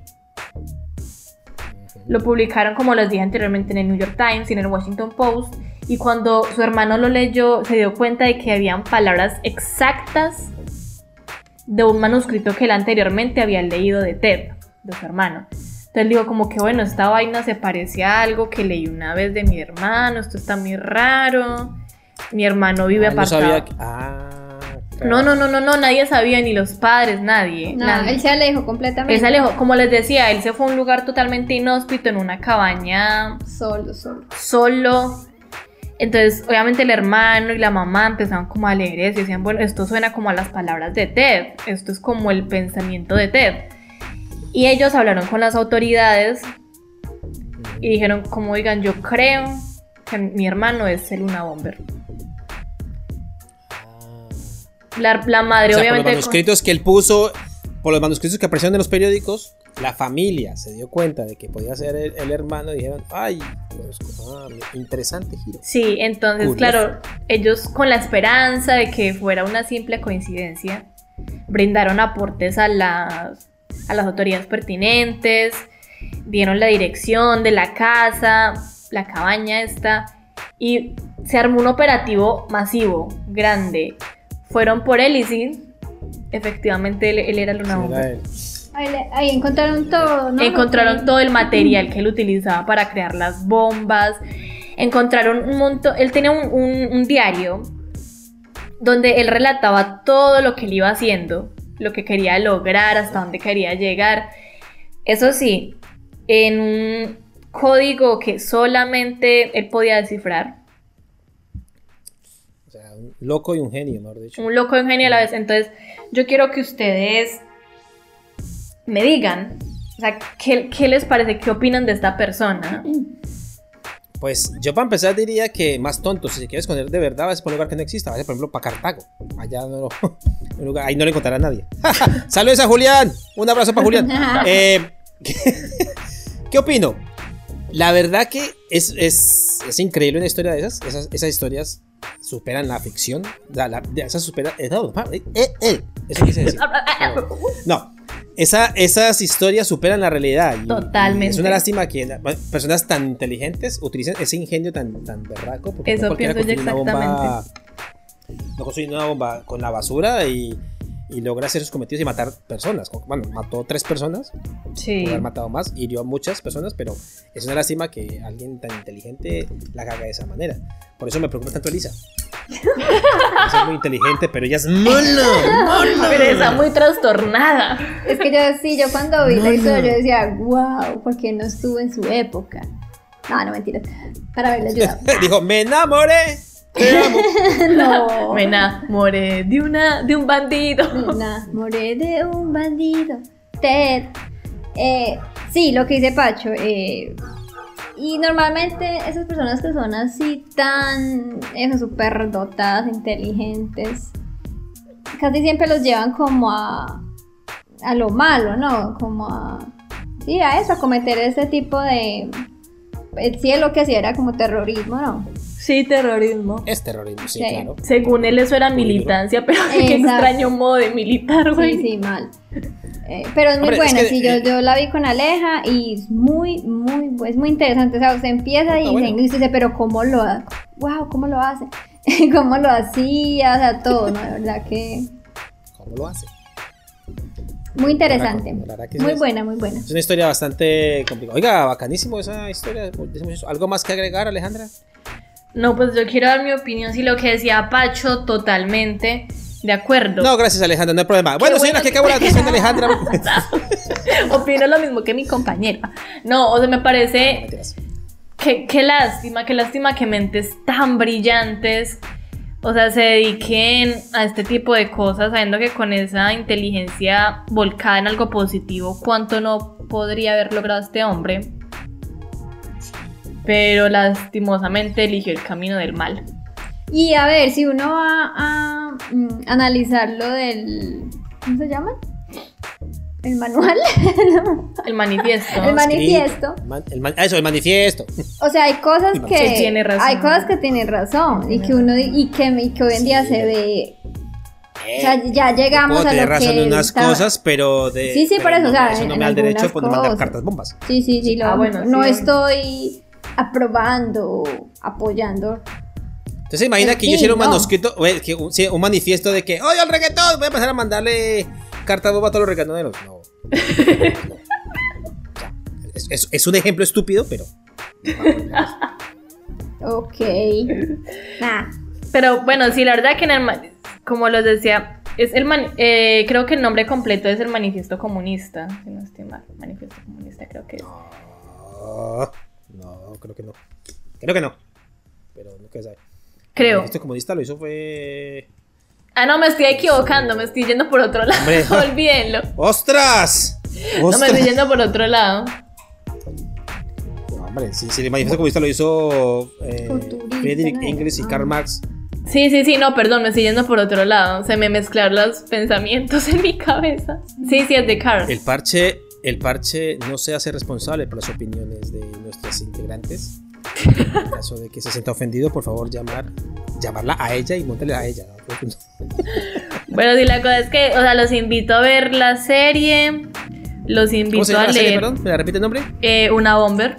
Lo publicaron, como les dije anteriormente, en el New York Times y en el Washington Post. Y cuando su hermano lo leyó, se dio cuenta de que habían palabras exactas de un manuscrito que él anteriormente había leído de Ted, de su hermano. Entonces él dijo como que, bueno, esta vaina se parece a algo que leí una vez de mi hermano, esto está muy raro. Mi hermano vive Ah, no apartado. sabía que- Ah, claro. No, no, no, no, no, nadie sabía, ni los padres, nadie. No, nadie. él se alejó completamente. Él se alejó, como les decía, él se fue a un lugar totalmente inhóspito, en una cabaña, Solo, solo. solo. Entonces, obviamente el hermano y la mamá empezaron como a leer eso y decían, bueno, esto suena como a las palabras de Ted, esto es como el pensamiento de Ted. Y ellos hablaron con las autoridades y dijeron, como digan, yo creo que mi hermano es el Luna Bomber. La, la madre, O sea, por los obviamente... manuscritos que él puso, por los manuscritos que aparecieron en los periódicos, la familia se dio cuenta de que podía ser el, el hermano y dijeron, ay, pues, ah, interesante giro. Sí, entonces, Curioso. claro, ellos con la esperanza de que fuera una simple coincidencia, brindaron aportes a las, a las autoridades pertinentes, dieron la dirección de la casa, la cabaña esta, y se armó un operativo masivo, grande. Fueron por él y sí, efectivamente él, él era el él. Ahí, ahí encontraron todo, ¿no? Encontraron todo el material que él utilizaba para crear las bombas. Encontraron un montón. Él tenía un, un- un diario donde él relataba todo lo que él iba haciendo, lo que quería lograr, hasta dónde quería llegar. Eso sí, en un código que solamente él podía descifrar. O sea, un loco y un genio, mejor dicho. Un loco de un genio a la vez. Entonces, yo quiero que ustedes me digan. O sea, ¿qué, qué les parece? ¿Qué opinan de esta persona? Pues yo para empezar diría que más tonto, si se quiere esconder de verdad, vas por un lugar que no exista, vaya por ejemplo para Cartago. Allá no lo, [LAUGHS] lugar- ahí no le encontrará a nadie. [LAUGHS] Saludos a Julián, un abrazo para Julián. [LAUGHS] Eh, ¿qué, qué opino? La verdad que es, es, es increíble una historia de esas. Esas, esas historias superan la ficción. La, la- esas superan. eh, no, eh, eh, eh, eso quise decir. No, esa, esas historias superan la realidad. Totalmente. es una lástima que personas tan inteligentes utilicen ese ingenio tan, tan berraco. Porque Eso no pienso yo una bomba. No construye una bomba con la basura y, y logra hacer sus cometidos y matar personas. Bueno, mató tres personas. Sí. Haber matado más, hirió a muchas personas, pero es una lástima que alguien tan inteligente la haga de esa manera. Por eso me preocupa tanto Elisa. Es muy inteligente, pero ella es mala. Pero está muy trastornada. Es que yo sí, yo cuando vi la historia yo decía, wow, ¿por qué no estuvo en su época? No, no mentiras. Para haberle ayudado. [LAUGHS] Dijo, me enamoré. Te amo. [LAUGHS] no. Me enamoré de, una, de un bandido. Me enamoré de un bandido. Ted. Eh, sí, lo que dice Pacho. eh, y normalmente esas personas que son así tan, eso, súper dotadas, inteligentes, casi siempre los llevan como a, a lo malo, ¿no? Como a, sí, a eso, a cometer ese tipo de, el cielo que sí era como terrorismo, ¿no? Sí, terrorismo. Es terrorismo, sí, Sí. claro. Según él eso era militancia, pero [LAUGHS] qué extraño modo de militar, güey. Sí, sí, mal. Eh, pero es muy Hombre, es buena, que, sí, yo, eh, yo la vi con Aleja y es muy, muy, es muy interesante. O sea, usted empieza y, bueno. y usted dice, pero ¿cómo lo hace? Wow, ¿cómo lo hace? [LAUGHS] ¿Cómo lo hacía? O sea, todo, ¿no? De verdad que ¿Cómo lo hace? muy interesante. La verdad que Muy es- buena, muy buena. Es una historia bastante complicada. Oiga, bacanísimo esa historia. ¿Algo más que agregar, Alejandra? No, pues yo quiero dar mi opinión. Si lo que decía Pacho, totalmente de acuerdo. No, gracias, Alejandra, no hay problema. Bueno, bueno señora, que acabó la atención de [LAUGHS] Alejandra. [LAUGHS] Opino lo mismo que mi compañera. No, o sea, me No, parece mentiras. que qué lástima, qué lástima que mentes tan brillantes, o sea, se dediquen a este tipo de cosas, sabiendo que con esa inteligencia volcada en algo positivo, ¿cuánto no podría haber logrado este hombre? Pero lastimosamente eligió el camino del mal. Y a ver, si uno va a mm, analizar lo del. ¿Cómo se llama? El manual. [LAUGHS] El manifiesto. El manifiesto. Man- el man- eso, el manifiesto. O sea, hay cosas Sí, que. tiene razón. Hay cosas que tienen razón. Y que uno. Y que, y que hoy en día Sí. se ve. Eh, O sea, ya llegamos a lo razón que en unas estaba- cosas, pero de. Sí, sí, pero por eso, no, o sea, eso no en me da el derecho algunas de mandar cosas. cartas bombas. Sí, sí, sí. Lo, Ah, bueno, sí, no bueno. estoy aprobando, apoyando. Entonces imagina que yo hiciera un no. manuscrito, un, manifiesto de que, oye, el reggaetón, voy a empezar a mandarle cartas bombas a todos los reggaetoneros. No. [LAUGHS] Es, es- es un ejemplo estúpido, pero. [LAUGHS] Ok. Nah. Pero bueno, sí, la verdad que en el como les decía, es el man- eh, creo que el nombre completo es el manifiesto comunista, si no estoy mal, manifiesto comunista creo que es. No, creo que no. Creo que no. Pero no quiero saber. Creo. Este comunista lo hizo fue. Ah, no, me estoy equivocando, me estoy yendo por otro lado. Hombre. [LAUGHS] Olvídenlo. ¡Ostras! No, me estoy yendo por otro lado. No, hombre, si, si el manifiesto comunista lo hizo eh, Friedrich y. Karl Marx. Sí, sí, sí, no, perdón, me estoy yendo por otro lado. Se me mezclaron los pensamientos en mi cabeza. Sí, sí, es de Carl. El parche, el parche no se hace responsable por las opiniones de nuestras integrantes. En caso de que se sienta ofendido, por favor llamar, llamarla a ella y montarle a ella. ¿no? [LAUGHS] Bueno, sí, la cosa es que, o sea, los invito a ver la serie. Los ¿Cómo invito se llama a la serie, leer perdón? ¿Me la repite el nombre? eh, una bomber.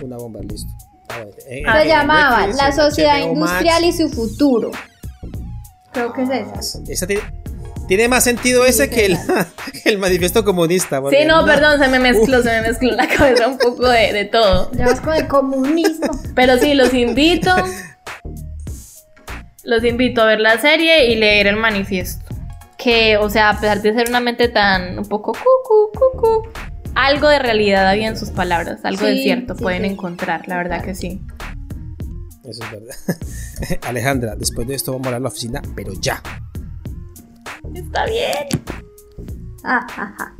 Una bomba, listo. Ah, bueno, en- Se llamaba Netflix, La Sociedad HBO Max. Industrial y su futuro. Creo que es esa. Esa tiene, tiene más sentido ese que el, que [LAUGHS] el manifiesto comunista. Sí, no, no- perdón, se me mezcló, se me mezcló la cabeza un poco de, de todo. Ya vas con el comunismo. Pero sí, los invito. Los invito a ver la serie y leer el manifiesto. Que, o sea, a pesar de ser una mente tan un poco cucu, cucu, algo de realidad había en sus palabras, algo de cierto sí, pueden sí. encontrar, la verdad que sí. Eso es verdad. [LAUGHS] Alejandra, después de esto vamos a a la oficina, pero ya. Está bien. Ah, ah, ah.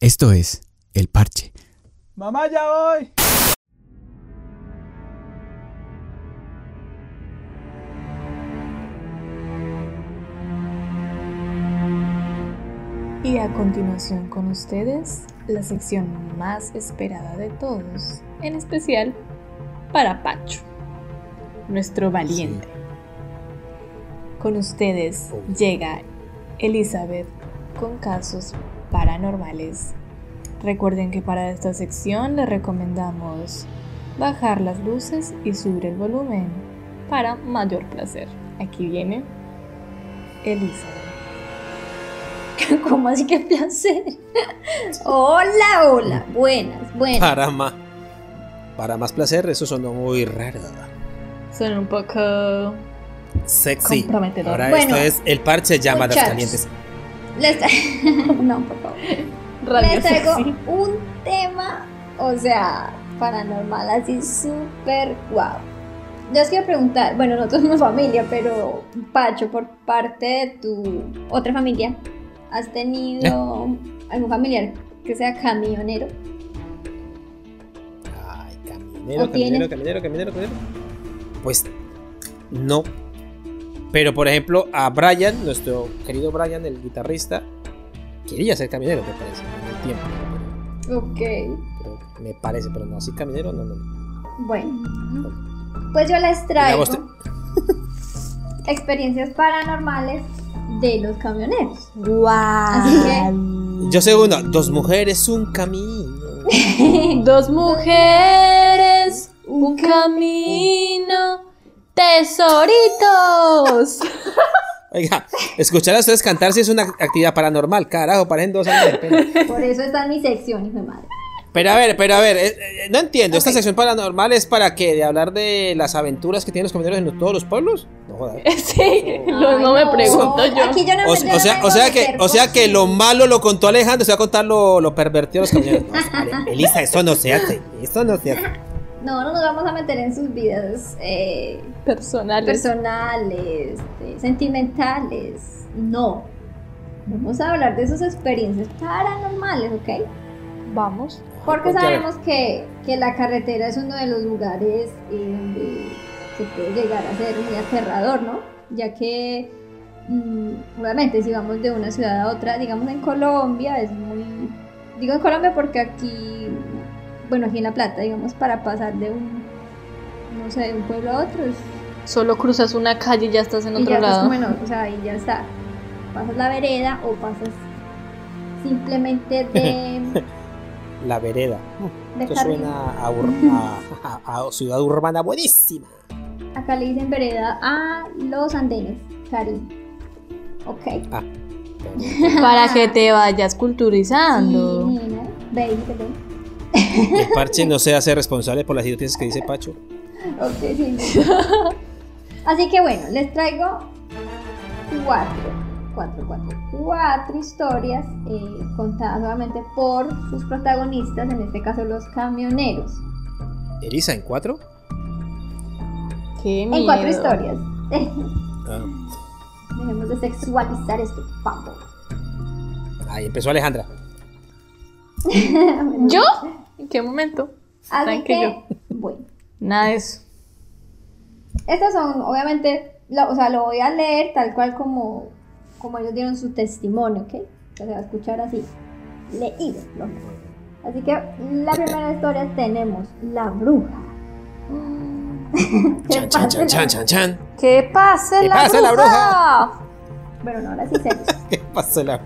Esto es El Parche. Mamá, ya voy. Y a continuación con ustedes, la sección más esperada de todos, en especial para Pacho, nuestro valiente. Con ustedes llega Elizabeth con casos paranormales. Recuerden que para esta sección les recomendamos bajar las luces y subir el volumen para mayor placer. Aquí viene Elizabeth. [LAUGHS] ¿Cómo así que placer? [LAUGHS] hola, hola. Buenas, buenas. Para más. Para más placer, eso sonó muy raro. Son un poco Sexy. Comprometedor. Ahora Bueno, esto es el parche llamadas muchachos. calientes. Les tra- [LAUGHS] no, por favor. radio Les traigo sexy. un tema, o sea, paranormal, así súper guau. Yo os quiero preguntar, bueno, nosotros [LAUGHS] somos familia, pero Pacho, por parte de tu otra familia, ¿has tenido algún familiar que sea camionero? Ay, caminero, ¿O tiene? caminero, caminero, caminero, caminero. Pues no. Pero por ejemplo, a Brian, nuestro querido Brian, el guitarrista, quería ser caminero, me parece, en el tiempo. Ok, Pero, me parece, pero no, así caminero, no, no. no. bueno. Pues yo les traigo [LAUGHS] experiencias paranormales de los camioneros. Guau. Así que- Yo sé uno, dos mujeres, un camino. [LAUGHS] Dos mujeres, un camino, tesoritos. [LAUGHS] Oiga, escuchar a ustedes cantar si es una actividad paranormal, carajo, parecen dos años de pena. [LAUGHS] Por eso está en mi sección, hijo de madre. Pero a ver, pero a ver, eh, eh, no entiendo, ¿esta sección paranormal es para qué? ¿De hablar de las aventuras que tienen los camioneros en todos los pueblos? No jodas. [LAUGHS] Sí, lo Ay, mismo me pregunto yo. Aquí yo no O, me- o no sea, o sea a que, o sea que lo malo lo contó Alejandro, se va a contar lo, lo pervertido de los camioneros. No, Elisa, eso no se hace, eso no se hace. No, no nos vamos a meter en sus vidas eh, Personales. personales, eh, sentimentales. No. Vamos a hablar de sus experiencias paranormales, ¿ok? Vamos. Porque sabemos que, que la carretera es uno de los lugares eh, donde se puede llegar a ser muy aterrador, ¿no? Ya que, mm, obviamente, si vamos de una ciudad a otra, digamos en Colombia, es muy... Digo en Colombia porque aquí, bueno, aquí en La Plata, digamos, para pasar de un, no sé, de un pueblo a otro, es, Solo cruzas una calle y ya estás en y otro ya estás lado. en otro, o sea, y ya está. Pasas la vereda o pasas simplemente de, [LAUGHS] La vereda. de Esto carril. suena a, ur- [LAUGHS] a- a- a ciudad urbana buenísima. Acá le dicen vereda a los andenes, Cari. Ok. Ah, [LAUGHS] Para que te vayas culturizando. Sí. El parche no se hace responsable por las idioteces que dice Pacho. Ok, sí. [LAUGHS] Así que bueno, les traigo cuatro, cuatro, cuatro, cuatro historias eh, contadas solamente por sus protagonistas, en este caso los camioneros. Elisa, ¿en cuatro? Qué En cuatro miedo. historias. Ah, [LAUGHS] Dejemos de sexualizar esto, favor. ahí empezó Alejandra. [LAUGHS] ¿Yo? ¿En qué momento? Así que, yo. bueno. Nada de eso. Estas son, obviamente, lo- o sea, lo voy a leer tal cual como, como ellos dieron su testimonio, ¿ok? O sea, se va a escuchar así, leído. ¿no? Así que la primera historia tenemos La Bruja. Chan, [LAUGHS] chan, chan, chan, chan, chan. ¡Que pase ¡Que la, pase la bruja! Bueno, no, ahora sí sé. [LAUGHS] ¿Qué pasó la?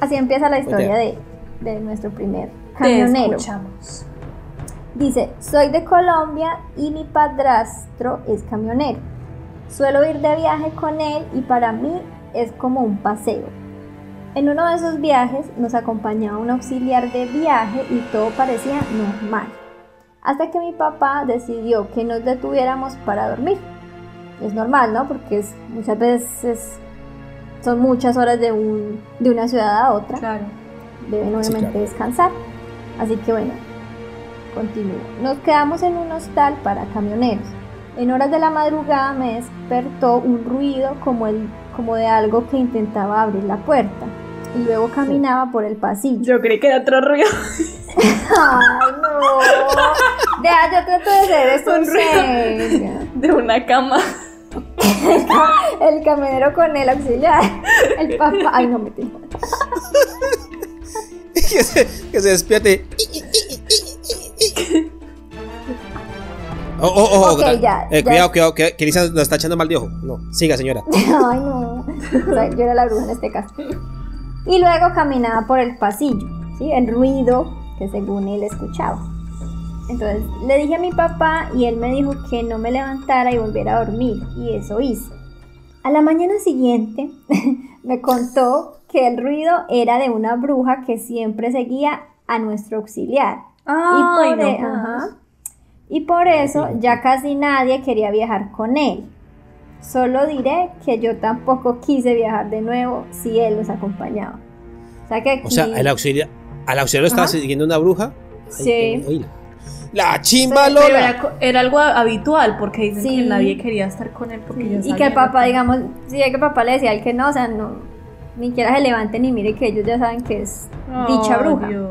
Así empieza la historia de, de nuestro primer camionero. escuchamos. Dice, soy de Colombia y mi padrastro es camionero. Suelo ir de viaje con él y para mí es como un paseo. En uno de esos viajes nos acompañaba un auxiliar de viaje y todo parecía normal. Hasta que mi papá decidió que nos detuviéramos para dormir. Es normal, ¿no? Porque es, muchas veces son muchas horas de, un, de una ciudad a otra Claro. deben obviamente claro. descansar. Así que bueno, continúo. Nos quedamos en un hostal para camioneros. En horas de la madrugada me despertó un ruido como, el, como de algo que intentaba abrir la puerta. Y luego caminaba por el pasillo. Yo creí que era otro ruido. ¡Ay, no! Deja, yo trato de esto en Un ruido. De una cama. [LAUGHS] El camionero con el auxiliar. El papá. Ay, no me tengo. [LAUGHS] que, se, que se despierte. Oh, oh, oh, Ok, ya, eh, ya. Cuidado, cuidado, que, que Lisa nos está echando mal de ojo. No, siga, señora. [LAUGHS] Ay, no. O sea, yo era la bruja en este caso. Y luego caminaba por el pasillo, ¿sí? El ruido que según él escuchaba. Entonces le dije a mi papá y él me dijo que no me levantara y volviera a dormir. Y eso hice. A la mañana siguiente [LAUGHS] me contó que el ruido era de una bruja que siempre seguía a nuestro auxiliar. Ay, y, por no e- ajá. Y por eso ya casi nadie quería viajar con él. Solo diré que yo tampoco quise viajar de nuevo si él nos acompañaba. O sea que aquí... O sea, el auxiliar, al auxiliar lo estaba siguiendo una bruja. Ay, Sí. La chimba Lola. Pero era, era algo habitual porque dicen Sí. que nadie quería estar con él porque ya y que el papá, que- digamos, sí, que el papá le decía a él que no, o sea, no, ni siquiera se levante ni mire que ellos ya saben que es dicha bruja. Dios.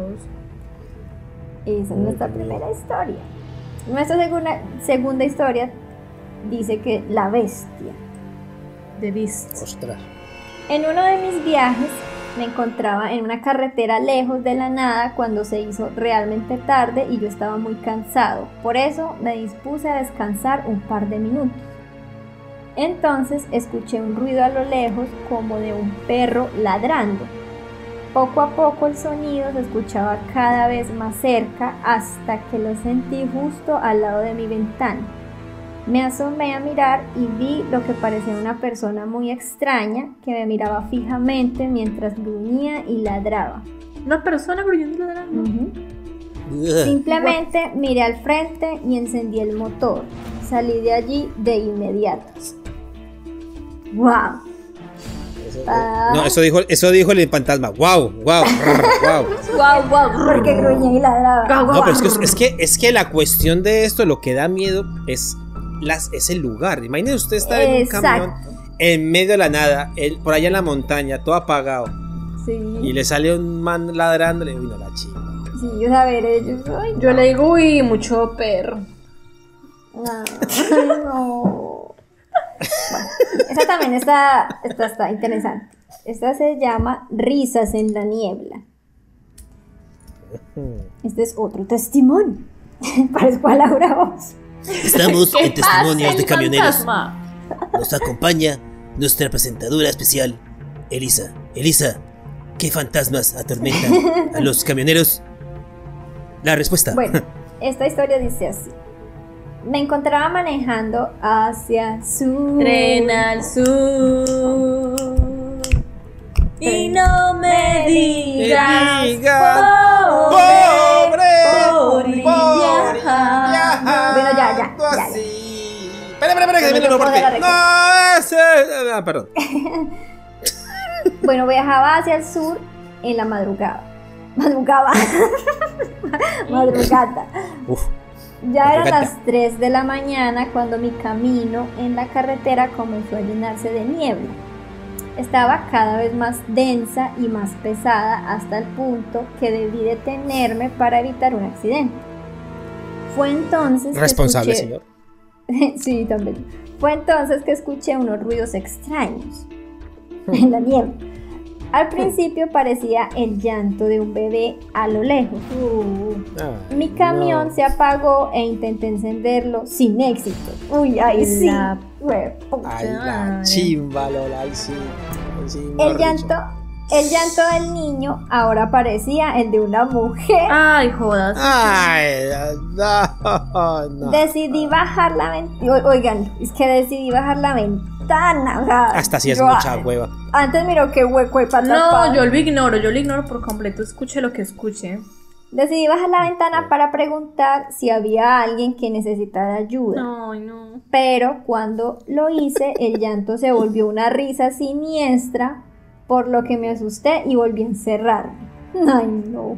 Esa es nuestra primera historia. Nuestra segunda, segunda historia dice que la bestia. De Beast. Ostras. En uno de mis viajes me encontraba en una carretera lejos de la nada cuando se hizo realmente tarde y yo estaba muy cansado. Por eso me dispuse a descansar un par de minutos. Entonces escuché un ruido a lo lejos como de un perro ladrando. Poco a poco el sonido se escuchaba cada vez más cerca hasta que lo sentí justo al lado de mi ventana. Me asomé a mirar y vi lo que parecía una persona muy extraña que me miraba fijamente mientras gruñía y ladraba. Una persona gruñendo y ladrando. Ujú. Ugh. Simplemente miré al frente y encendí el motor. Salí de allí de inmediato. ¡Wow! Ah. No, eso dijo, eso dijo el fantasma. Wow, wow, wow. Guau, guau. [LAUGHS] Porque gruñía y ladraba. No, pero es que, es que es que la cuestión de esto, lo que da miedo es las, es el lugar. Imagínese usted estar en un camión en medio de la nada, el- por allá en la montaña, todo apagado, Sí. y le sale un man ladrándole. Uy, no, la chica. Sí, yo saber ellos. Ay, Yo le digo, uy, mucho perro. no. Bueno, esta también está, esta está interesante. Esta se llama Risas en la niebla. Este es otro testimonio. [LAUGHS] Parezco a Laura Voz. Estamos en testimonios de camioneros. fantasma. Nos acompaña nuestra presentadora especial, Elisa. Elisa, ¿qué fantasmas atormentan a los [LAUGHS] camioneros? La respuesta. Bueno, esta historia dice así. Me encontraba manejando hacia su Tren al sur. Y no me digas, ¡Pobre! Espera, espera, que viene lo dar la No, ese. ah, perdón. [LAUGHS] Bueno, viajaba hacia el sur en la madrugada. Madrugada. [LAUGHS] Madrugada. Uf. Ya eran las 3 de la mañana cuando mi camino en la carretera comenzó a llenarse de niebla. Estaba cada vez más densa y más pesada hasta el punto que debí detenerme para evitar un accidente. Fue entonces que Responsable, escuché- señor. [LAUGHS] sí, también. Fue entonces que escuché unos ruidos extraños en la niebla. Al principio parecía el llanto de un bebé a lo lejos. Ay, Mi camión no. se apagó e intenté encenderlo sin éxito. Uy, ay sí. La. Ay, la chimba, Lola, ay sí. El llanto. El llanto del niño ahora parecía el de una mujer. Ay, jodas. Ay, no, no. Decidí bajar la ventana. Oigan, es que decidí bajar la ventana. o sea, Hasta así es yo- mucha hueva. Antes miró qué hueco hay para tapar. No, yo lo ignoro, yo lo ignoro por completo. Escuche lo que escuche. Decidí bajar la ventana para preguntar si había alguien que necesitara ayuda. Ay, no. Pero cuando lo hice, el llanto se volvió una risa siniestra, por lo que me asusté y volví a encerrarme. [LAUGHS] Ay, no.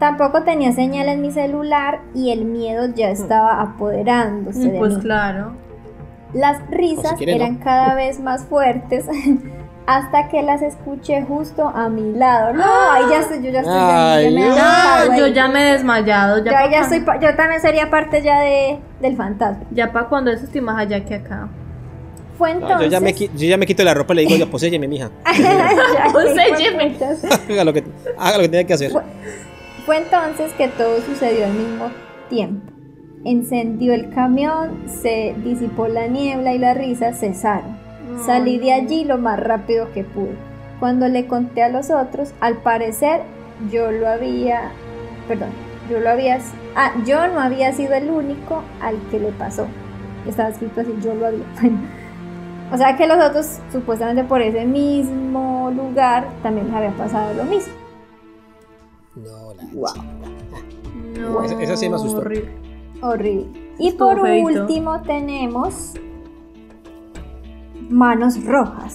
Tampoco tenía señal en mi celular y el miedo ya estaba apoderándose de Pues mí. claro. Las risas quiere, eran no. cada vez más fuertes [LAUGHS] hasta que las escuché justo a mi lado. No, ahí ya estoy, yo ya estoy, Ay, ya no. yo ya me he desmayado. Ya, Ya, pa' ya estoy, yo también sería parte ya de, del fantasma. Ya para cuando eso estoy más allá que acá. Fue No, entonces. yo, ya me, yo ya me quito la ropa y le digo, yo poséyeme, mija. [LAUGHS] Ya, Poséyeme. fue entonces- haga, lo que, haga lo que tenga que hacer. Fue entonces que todo sucedió al mismo tiempo. Encendió el camión, se disipó la niebla y las risas cesaron. Salí de allí lo más rápido que pude. Cuando le conté a los otros, al parecer yo lo había, perdón, yo lo había, ah, yo no había sido el único al que le pasó. Estaba escrito así, yo lo había. [LAUGHS] o sea que los otros, supuestamente por ese mismo lugar, también les había pasado lo mismo. No, la Wow. No, Esa- esa sí me asustó. horrible. Horrible. Y Estuvo por último tenemos manos rojas.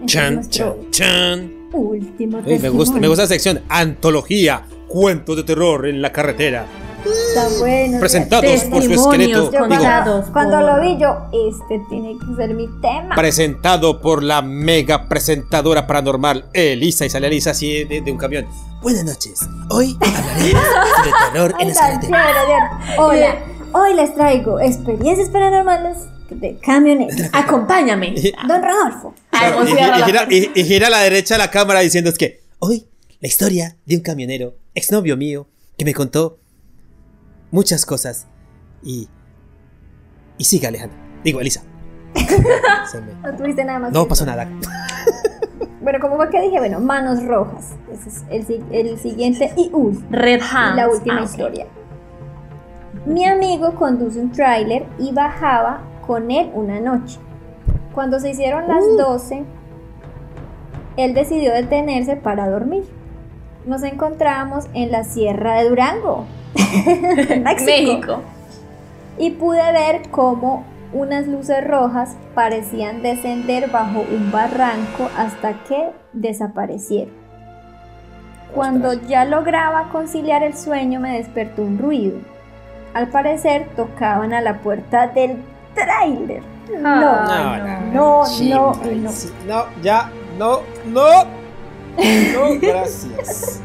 Este es Chan, chan, chan. último Ey, me, gusta, me gusta la sección. Antología. Cuentos de terror en la carretera. Está bueno. Presentados por su Testimonios esqueleto. Cuando, cuando lo vi yo, este tiene que ser mi tema. presentado por la mega presentadora paranormal Elisa. Y sale Elisa así de, de un camión. Buenas noches. Hoy hablaremos sobre terror en tan bien. Hola, hoy les traigo experiencias paranormales de camioneros. Acompáñame. Don Rodolfo. Algo Y, y- gira, y- y gira a la derecha la cámara diciendo es que Hoy la historia de un camionero, exnovio mío, que me contó muchas cosas. Y. Y sigue, Alejandra. Digo, Elisa. [LAUGHS] Me- No tuviste nada más. No pasó eso. nada. [LAUGHS] Bueno, como fue que dije, bueno, manos rojas. Ese es el, el siguiente y último. Red Hands. la última Ah, historia. Mi amigo conduce un tráiler y bajaba con él una noche. Cuando se hicieron las 12, él decidió detenerse para dormir. Nos encontrábamos en la Sierra de Durango, México, [LAUGHS] México. y pude ver cómo unas luces rojas parecían descender bajo un barranco hasta que desaparecieron. Cuando ya lograba conciliar el sueño me despertó un ruido. Al parecer tocaban a la puerta del tráiler. No, Ay, no, no, no. sí. No, ya, no, no. No, [LAUGHS] gracias.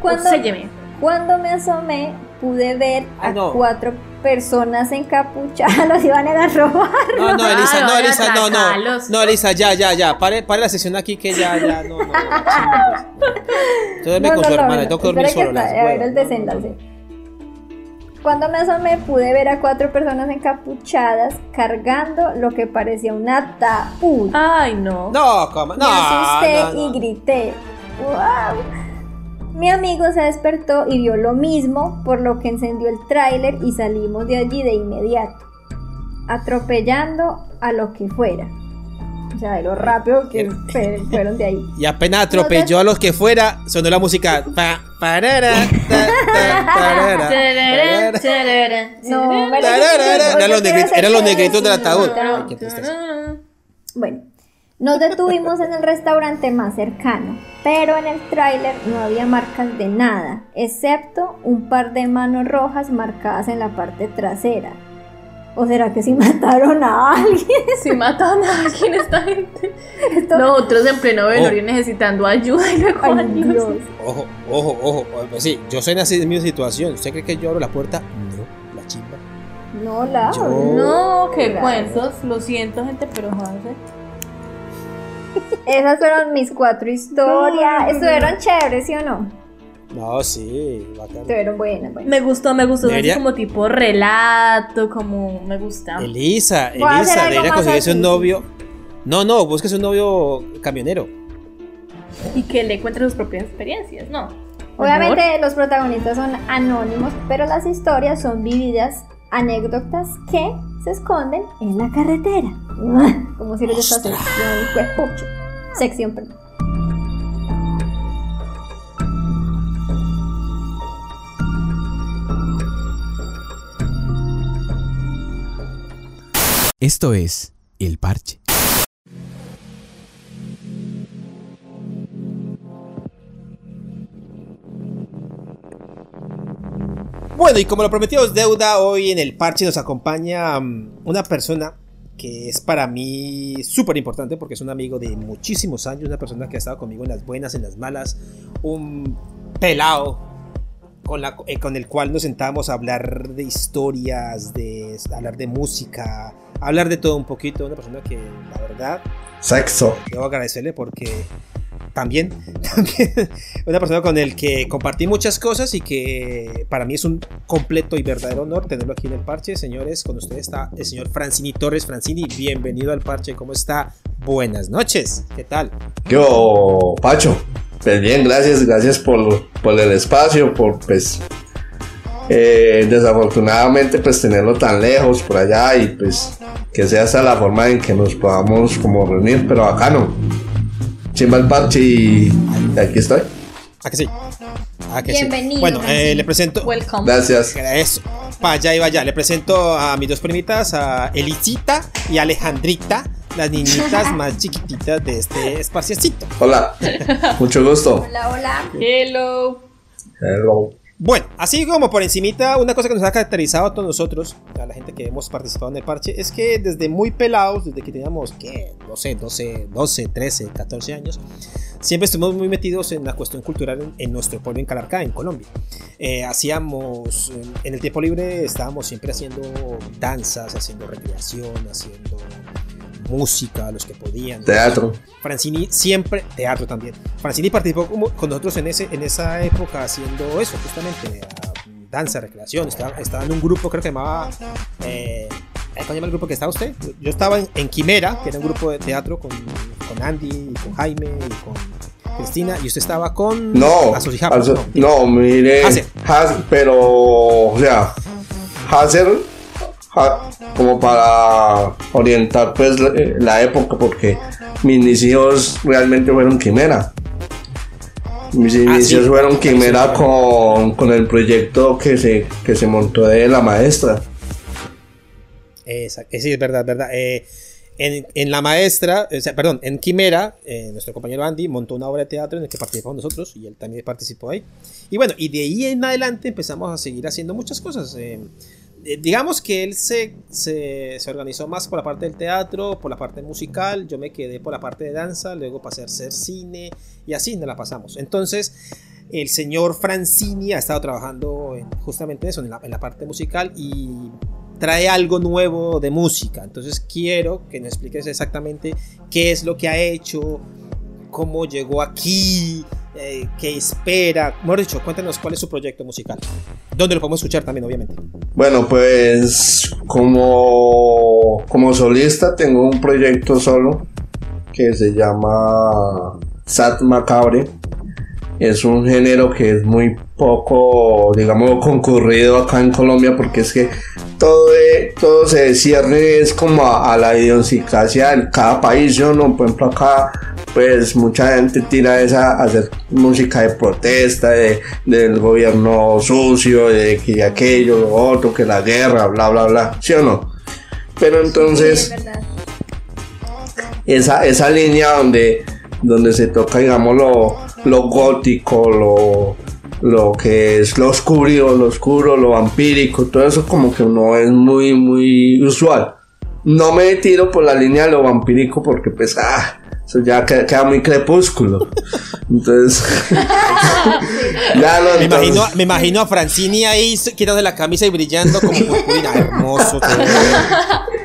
Cuando. Cuando me asomé pude ver a Ay, no. cuatro personas encapuchadas, los [LAUGHS] iban a ir a robar. No, no, Elisa, no, Elisa, no, no. No, Elisa, ya, ya, ya. Pare, pare la sesión aquí que ya, ya, no, no. no. Entonces me con su hermana, tengo que dormir espera solo. que las está- a ver el desenlace. Cuando me asomé pude ver a cuatro personas encapuchadas cargando lo que parecía un ataúd. Ay, no. No, coma, no. me asusté no, no. y grité. ¡Wow! Mi amigo se despertó y vio lo mismo, por lo que encendió el tráiler y salimos de allí de inmediato, atropellando a lo que fuera. O sea, de lo rápido que fue- fueron de ahí. [LAUGHS] Y apenas atropelló a los que fuera, sonó la música. Pa, parara, ta, ta, parara, parara. No. Eran los negritos- eran los negritos del ataúd. Pero- Ay, qué tristeza. Bueno, nos detuvimos en el restaurante más cercano, pero en el tráiler no había marcas de nada, excepto un par de manos rojas marcadas en la parte trasera. ¿O será que si mataron a alguien? [LAUGHS] Si matan a alguien esta gente. Esto- Nosotros en pleno velorio necesitando ayuda y luego Ay. Dios. Ojo, ojo, ojo. Pues sí, yo soy en así mi situación. ¿Usted cree que yo abro la puerta? No, la chimba. No, la. Yo- No, qué cuentos. Lo siento, gente, pero joder. Esas fueron mis cuatro historias. Estuvieron chéveres, ¿sí o no? No, sí, bacán. Estuvieron buenas, buenas. Me gustó, me gustó. Debería- como tipo relato, como me gusta. Elisa, Elisa, debería conseguirse un novio. No, no, busques un novio camionero. Y que le cuente sus propias experiencias, ¿no? Obviamente los protagonistas son anónimos, pero las historias son vividas, anécdotas que se esconden en la carretera. [LAUGHS] Como si les esta sección. Sección, perdón. Esto es El Parche. Bueno, y como lo prometido es deuda, hoy en el parche nos acompaña mm, una persona que es para mí súper importante porque es un amigo de muchísimos años, una persona que ha estado conmigo en las buenas, en las malas, un pelado con, la, eh, con el cual nos sentamos a hablar de historias, de hablar de música, hablar de todo un poquito, una persona que la verdad Sexo. debo agradecerle porque [LAUGHS] también, una persona con el que compartí muchas cosas y que para mí es un completo y verdadero honor tenerlo aquí en el parche. Señores, con ustedes está el señor Francini Torres. Francini, bienvenido al parche. ¿Cómo está? Buenas noches. ¿Qué tal? Yo, Pacho. Pues bien, gracias, gracias por, por el espacio, por pues eh, desafortunadamente pues tenerlo tan lejos por allá y pues que sea esa la forma en que nos podamos como reunir, pero acá no. Chimba el parche y, y aquí estoy. ¿A que sí? ¿A que Bienvenido, sí? Bueno, eh, le presento. Welcome. Gracias. Eso, para allá y vaya. Le presento a mis dos primitas, a Elisita y Alejandrita, las niñitas [LAUGHS] más chiquititas de este espaciecito. Hola, [LAUGHS] mucho gusto. Hola, hola. Hello. Hello. Bueno, así como por encimita, una cosa que nos ha caracterizado a todos nosotros, a la gente que hemos participado en el parche, es que desde muy pelados, desde que teníamos, ¿qué? No sé, 12, 12, 13, 14 años, siempre estuvimos muy metidos en la cuestión cultural en, en nuestro pueblo, en Calarcá, en Colombia. Eh, hacíamos, en el tiempo libre estábamos siempre haciendo danzas, haciendo recreación, haciendo música, los que podían. Teatro. Francini siempre, teatro también. Francini participó como- con nosotros en, ese, en esa época haciendo eso, justamente, danza, recreación. Estaba, estaba en un grupo, creo que llamaba. Eh, ¿Cómo se llama el grupo que estaba usted? Yo- estaba en, en Quimera, que era un grupo de teatro con, con Andy, y con Jaime y con Cristina, y usted estaba con. No, aso- no. no, mire, Hacer. Has- pero, o sea, hacer como para orientar pues la, eh, la época, porque mis inicios realmente fueron quimera. Mis inicios sí. fueron quimera con, con el proyecto que se, que se montó de la maestra. Esa- eh, sí, es verdad, verdad. Eh, en, en La Maestra, o sea, perdón, en Quimera, eh, nuestro compañero Andy montó una obra de teatro en la que participamos nosotros y él también participó ahí. Y bueno, y de ahí en adelante empezamos a seguir haciendo muchas cosas. eh, digamos que él se, se, organizó más por la parte del teatro, por la parte musical, yo me quedé por la parte de danza, luego pasé a hacer cine y así nos la pasamos. Entonces, el señor Francini ha estado trabajando en- justamente en eso, en la, en la parte musical y trae algo nuevo de música. Entonces quiero que nos expliques exactamente qué es lo que ha hecho, cómo llegó aquí, eh, qué espera. Mejor dicho, cuéntanos cuál es su proyecto musical. ¿Dónde lo podemos escuchar también, obviamente? Bueno, pues como, como solista tengo un proyecto solo que se llama Sat Macabre. Es un género que es muy poco, digamos, concurrido acá en Colombia porque es que todo, todo se cierne es como a, la idiosincrasia de cada país, ¿yo no? Por ejemplo, acá pues mucha gente tira esa a hacer música de protesta, de, del gobierno sucio, de que aquello, lo otro, que la guerra, bla, bla, bla, ¿sí o no? Pero entonces esa, esa línea donde, donde se toca, digamos, lo, lo gótico, lo, lo que es lo oscuro, lo oscuro, lo vampírico, todo eso como que no es muy, muy usual. No me tiro por la línea de lo vampírico porque pues, ah, eso ya queda, queda muy crepúsculo. Entonces, [LAUGHS] ya lo Me imagino, me imagino a Francini ahí quitándose la camisa y brillando como [LAUGHS] purpurina. Hermoso.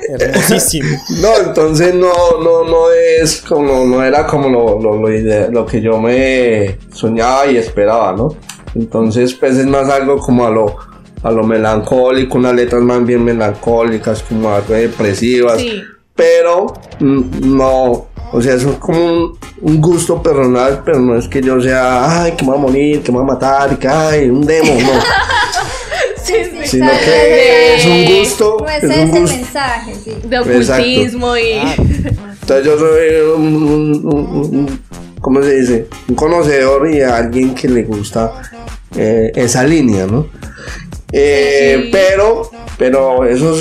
Hermosísimo. No, entonces no, no, no es como, no era como lo, lo, lo, lo que yo me soñaba y esperaba, ¿no? Entonces, pues es más algo como a lo, a lo melancólico, unas letras más bien melancólicas, como algo depresivas. Sí. Pero mm, no, o sea, eso es como un, un gusto personal, pero no es que yo sea, ay, que me va a morir, que me va a matar, y que, ay, un demo, no. [LAUGHS] Sí, sí. Sino que es un gusto, No es ese un es el gusto. mensaje, sí. De ocultismo y. Entonces yo soy un, un- un- un- ¿cómo se dice? Un conocedor y alguien que le gusta eh, esa línea, ¿no? Eh, Sí. Pero, pero es, eso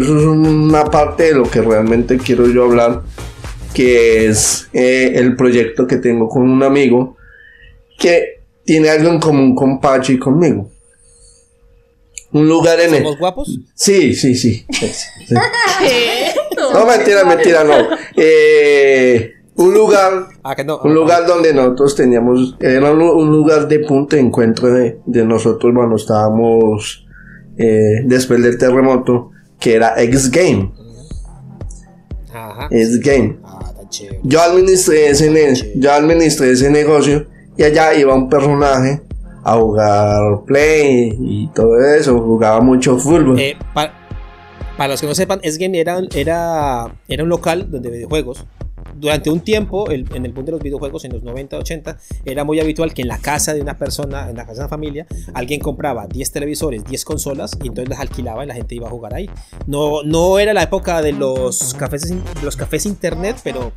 es una parte de lo que realmente quiero yo hablar, que es eh, el proyecto que tengo con un amigo que tiene algo en común con Pacho y conmigo. Un lugar en el... ¿Somos guapos? Sí, sí, sí. sí, sí. [LAUGHS] ¿Qué? No, mentira, mentira, no. Eh, un lugar, Ah, que no. un lugar donde nosotros teníamos, era un, un lugar de punto de encuentro de, de nosotros cuando estábamos eh, después del terremoto, que era X Game. Ajá. X Game. Yo administré ese, yo administré ese negocio y allá iba un personaje a jugar play y todo eso, jugaba mucho fútbol. Eh, pa- para los que no sepan, S-Game era, era, era un local donde videojuegos. Durante un tiempo, el- en el mundo de los videojuegos, en los 90, 80, era muy habitual que en la casa de una persona, en la casa de una familia, alguien compraba 10 televisores, 10 consolas y entonces las alquilaba y la gente iba a jugar ahí. No, no era la época de los cafés, los cafés internet, pero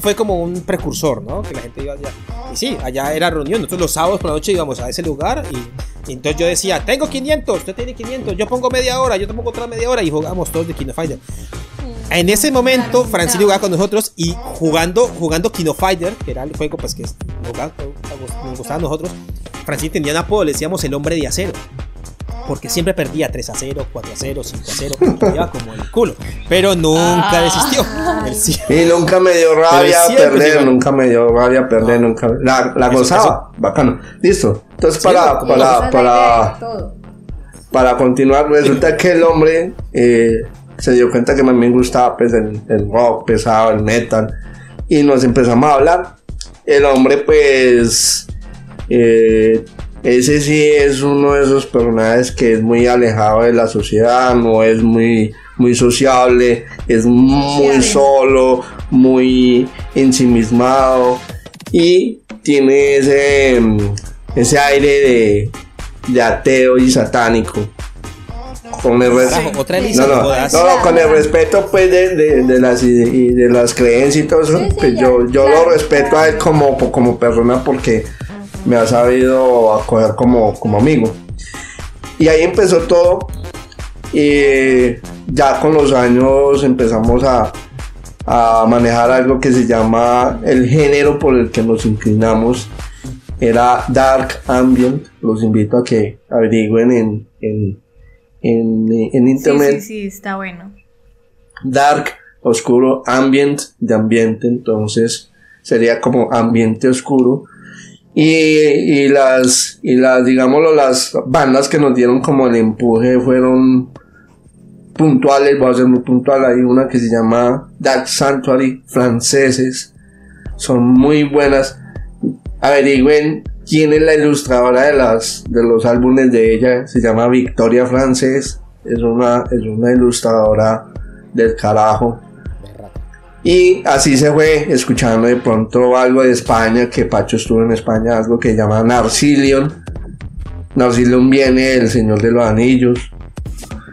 fue como un precursor, ¿no? Que la gente iba allá. Y sí, allá era reunión. Nosotros los sábados por la noche íbamos a ese lugar y, y entonces yo decía, tengo 500, usted tiene 500, yo pongo media hora, yo te pongo otra media hora y jugamos todos de Fighter. En ese momento, Francine jugaba con nosotros y jugando, jugando Kino Fighter, que era el juego pues, que nos gustaba a nosotros, Francine tenía un apodo, le decíamos el hombre de acero. Porque siempre perdía 3 a 0, 4 a 0, 5 a 0, iba como el culo. Pero nunca Ah. desistió. Y nunca me dio rabia perder, llegó. nunca me dio rabia perder, No. nunca. La, la gozaba, bacano. Listo. Entonces, Sí, para, para, para, para continuar, resulta que el hombre eh, se dio cuenta que a mí me gustaba pues, el, el rock pesado, el metal, y nos empezamos a hablar. El hombre, pues, eh, ese sí es uno de esos personajes que es muy alejado de la sociedad, no es muy, muy sociable, es muy solo, muy ensimismado y tiene ese, mm, ese aire de, de ateo y satánico. Con el res- Carajo, otra Elisa, no, no no, con el respeto pues de, de, de las y de las creencias y todo eso, pues yo, yo lo respeto a él como, como persona porque me ha sabido acoger como, como amigo. Y ahí empezó todo. Y ya con los años empezamos a, a manejar algo que se llama el género por el que nos inclinamos. Era Dark Ambient. Los invito a que averigüen en, en, en, en Sí, internet. sí, sí, está bueno. Dark, oscuro, ambient, de ambiente, entonces sería como ambiente oscuro. Y, y las, y las, digámoslo, las bandas que nos dieron como el empuje fueron puntuales, voy a ser muy puntual, hay una que se llama Dark Sanctuary, franceses, son muy buenas. Averigüen quién es la ilustradora de las de los álbumes de ella, se llama Victoria Frances, es una, es una ilustradora del carajo. Y así se fue escuchando de pronto algo de España, que Pacho estuvo en España, algo que llama Narcilion. Narcilion viene del Señor de los Anillos.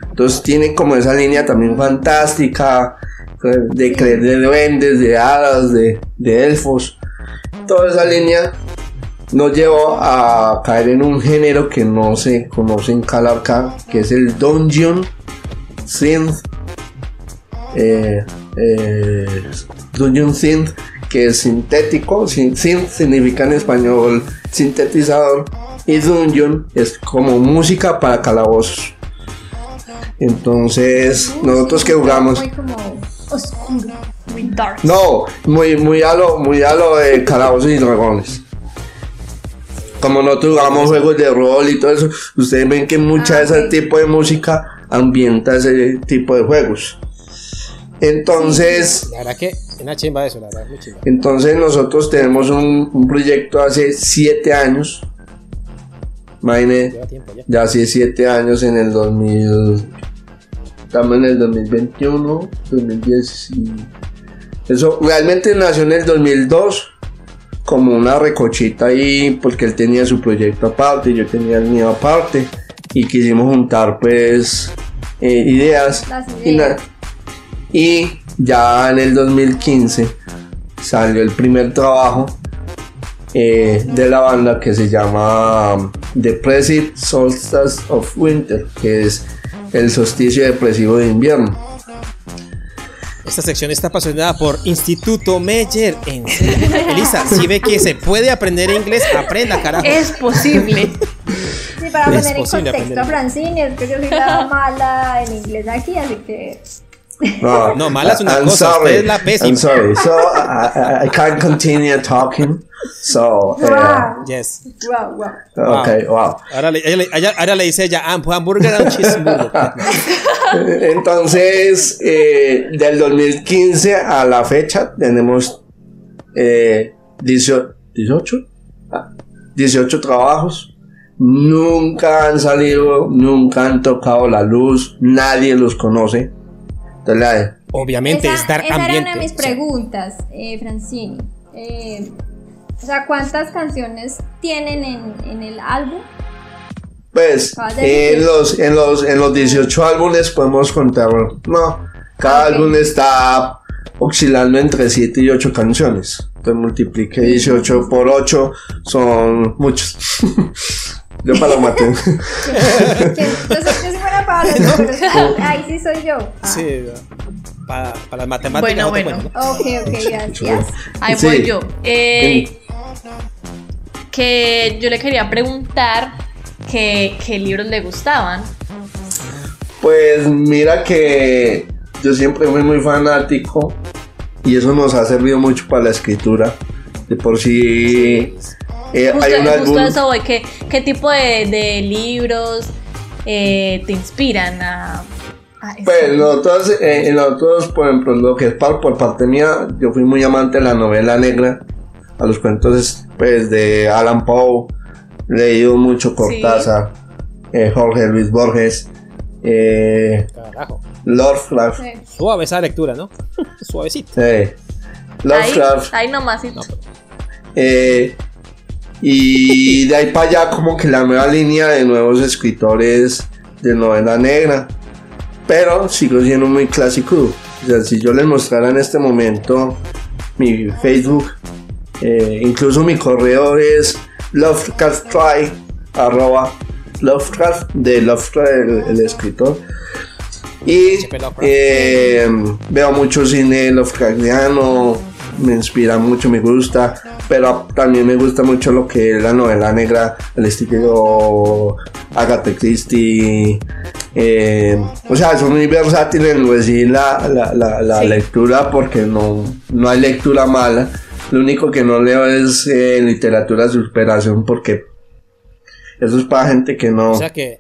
Entonces tiene como esa línea también fantástica, de creer de duendes, de hadas, de, de elfos. Toda esa línea nos llevó a caer en un género que no se conoce en Calarca, que es el Dungeon Synth eh, eh, Dungeon Synth, que es sintético. Sin- Synth significa en español sintetizador. Y Dungeon es como música para calabozos. Entonces, nosotros que jugamos. Muy como oscuro. Muy dark. No, muy, muy a lo, muy a lo de calabozos y dragones. Como nosotros jugamos juegos de rol y todo eso, ustedes ven que mucha Ah, de ese tipo de música ambienta ese tipo de juegos. Entonces, La verdad que una chimba eso, la verdad, muy chimba. entonces nosotros tenemos un, un proyecto hace siete años. Imagine, tiempo ya. ya hace siete años en el 2000. Estamos en el 2021, 2010 y. Eso realmente nació en el 2002 como una recochita ahí, porque él tenía su proyecto aparte y yo tenía el mío aparte. Y quisimos juntar, pues, eh, ideas. Las ideas. y ya en el 2015 salió el primer trabajo eh, de la banda que se llama um, Depressive Solstice of Winter, que es el solsticio depresivo de invierno. Esta sección está apasionada por Instituto Meyer en. Elisa, si ve que se puede aprender inglés, aprenda, carajo. Es posible. Sí, para Es poner en contexto a Francine, es que yo soy la mala en inglés aquí, así que No, No, mala es una I'm cosa, sorry. usted es la pésima. I'm sorry. So I, I, I can't continue talking. So, eh, wow, Yes. wow, wow. okay, wow. Ahora le, ella ahora le dice ella, "Ah, hamburger and cheeseburger. [LAUGHS] Entonces, eh, del 2015 a la fecha tenemos eh, 18, 18, Ah, 18 trabajos. Nunca han salido, nunca han tocado la luz, nadie los conoce. Entonces, la- Obviamente esa, es dar esa ambiente. era una de mis o preguntas, eh, Francini. Eh, o sea, ¿cuántas canciones tienen en, en el álbum? Pues en los, en, los, en los 18 álbumes podemos contar, no, cada Ah, ok. álbum está oscilando entre 7 y 8 canciones. Entonces multiplique 18 por 8, son muchos. [LAUGHS] Yo para la. ¿Quién- [LAUGHS] quién- Yo soy buena para los números. Ahí sí soy yo. Ah, Sí, para, para las matemáticas. Bueno, no bueno. cuento. Ok, ok, gracias. Ahí Sí. voy yo. Eh, que yo le quería preguntar qué, qué libros le gustaban. Pues mira que yo siempre fui muy fanático y eso nos ha servido mucho para la escritura. De por sí eh, Justo, hay un álbum. eso voy. ¿Qué, qué tipo de, de libros eh, te inspiran a, a? Pues nosotros, eh, nosotros, por ejemplo, lo que es por parte mía, yo fui muy amante de la novela negra, a los cuentos pues, de Alan Poe, leído mucho Cortázar, eh, Jorge Luis Borges, eh. Lovecraft, Sí. Suave esa lectura, ¿no? [LAUGHS] Suavecito. eh, Lovecraft, ahí nomás. No, pero- eh, y de ahí para allá como que la nueva línea de nuevos escritores de novela negra. Pero sigo siendo muy clásico. O sea, si yo les mostrara en este momento mi Facebook, eh, incluso mi correo es lovecrafttry, arroba Lovecraft, de Lovecraft, el, el escritor. Y eh, veo mucho cine Lovecraftiano, me inspira mucho, me gusta, pero también me gusta mucho lo que es la novela negra, el estilo Agatha Christie. eh, o sea, son muy versátiles en decir la, la, la, la Sí. lectura porque no, no hay lectura mala. Lo único que no leo es eh, literatura de superación porque eso es para gente que no... O sea que.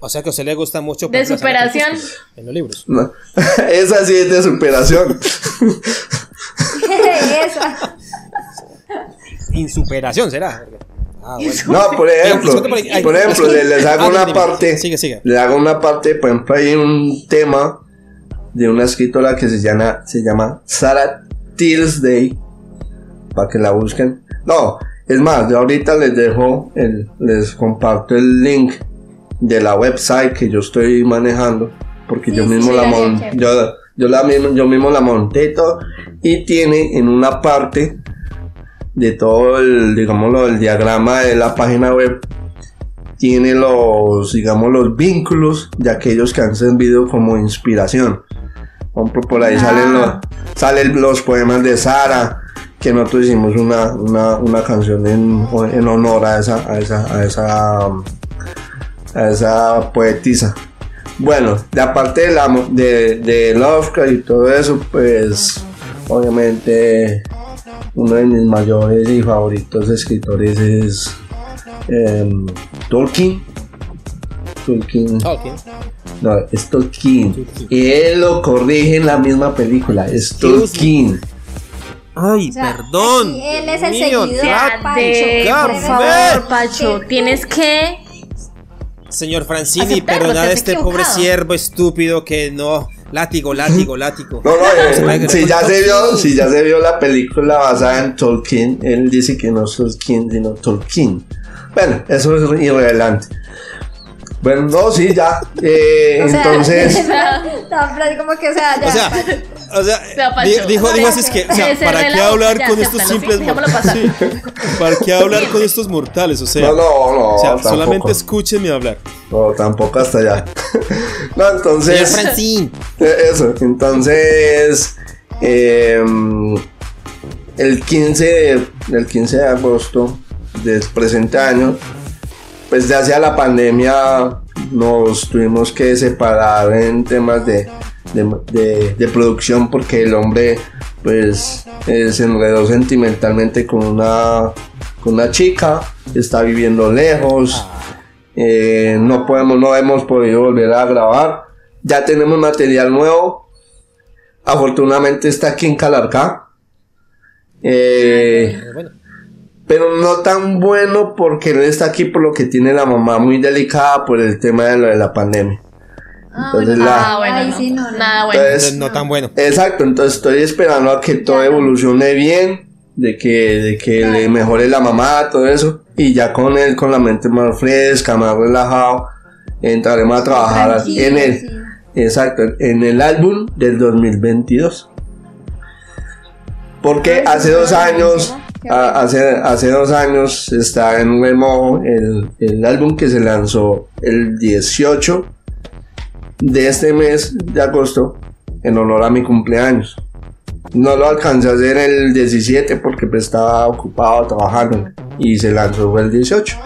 O sea que a usted le gusta mucho. De superación. En los libros. no. [LAUGHS] Esa sí es de superación. [LAUGHS] [LAUGHS] Esa. Insuperación será. Ah, bueno. No, por ejemplo, por ejemplo, le- les hago Ah, una dime, parte, Sigue, sigue. le hago una parte, por ejemplo, hay un tema de una escritora que se llama, se llama Sarah Day para que la busquen. No, es más, yo ahorita les dejo, el, les comparto el link de la website que yo estoy manejando, porque Sí, yo mismo sí, la chévere. yo, yo la yo mismo la monté y todo, y tiene en una parte de todo el, digámoslo, el diagrama de la página web, tiene los, digamos, los vínculos de aquellos que han servido como inspiración. Por ahí salen, los, salen los poemas de Sara, que nosotros hicimos una, una, una canción en, en honor a esa, a esa, a esa, a esa poetisa. Bueno, de aparte de, la, de, de Lovecraft y todo eso, pues obviamente uno de mis mayores y favoritos escritores es em, Tolkien. Tolkien. Tolkien. No, es Tolkien. Y él lo corrige en la misma película. Es Tolkien. Ay, O sea, perdón. él es el Mío, seguidor. God, por favor, Pacho, tienes que Señor Francini, perdonad a este pobre siervo estúpido que no. Látigo, látigo, látigo. No, no, eh, si ya se vio, si ya se vio la película basada en Tolkien, él dice que no es Tolkien, sino Tolkien. Bueno, eso es irrelevante. Bueno, no, sí, ya. Eh, O entonces, [LAUGHS] como que, o sea, ya. O sea, Pancho. o sea, sea, Pancho, di- dijo, dijo así es que, o sea, ¿para qué hablar ya, con estos simples sí. Sí. ¿Para qué hablar con estos mortales? O sea, no, no, no, o sea tampoco. solamente escúchenme hablar. No, tampoco hasta allá. [LAUGHS] no, entonces. Francini. Eh, Eso, entonces eh, el 15 de, el 15 de agosto del presente año, pues ya hacia la pandemia nos tuvimos que separar en temas de, de, producción porque el hombre pues eh, se enredó sentimentalmente con una, con una chica, está viviendo lejos. Eh, no podemos, no hemos podido volver a grabar. Ya tenemos material nuevo. Afortunadamente está aquí en Calarcá. Eh, Bueno, pero no tan bueno porque él está aquí por lo que tiene la mamá muy delicada por el tema de lo de la pandemia. Ah, Entonces la- Ah, bueno, Ay, no. sí, no. Nada bueno. Entonces, no tan bueno. Exacto, entonces estoy esperando a que todo evolucione bien, de que, de que le mejore la mamá, todo eso, y ya con él, con la mente más fresca, más relajado, entraremos a trabajar Tranquilo, en él. sí. Exacto, en el álbum del 2022. Porque Ay, hace dos años, a- bueno. hace, hace dos años está en remojo el, el álbum que se lanzó el 18 de este mes de agosto en honor a mi cumpleaños. No lo alcancé a hacer el 17 porque pues, estaba ocupado trabajando y se lanzó el 18.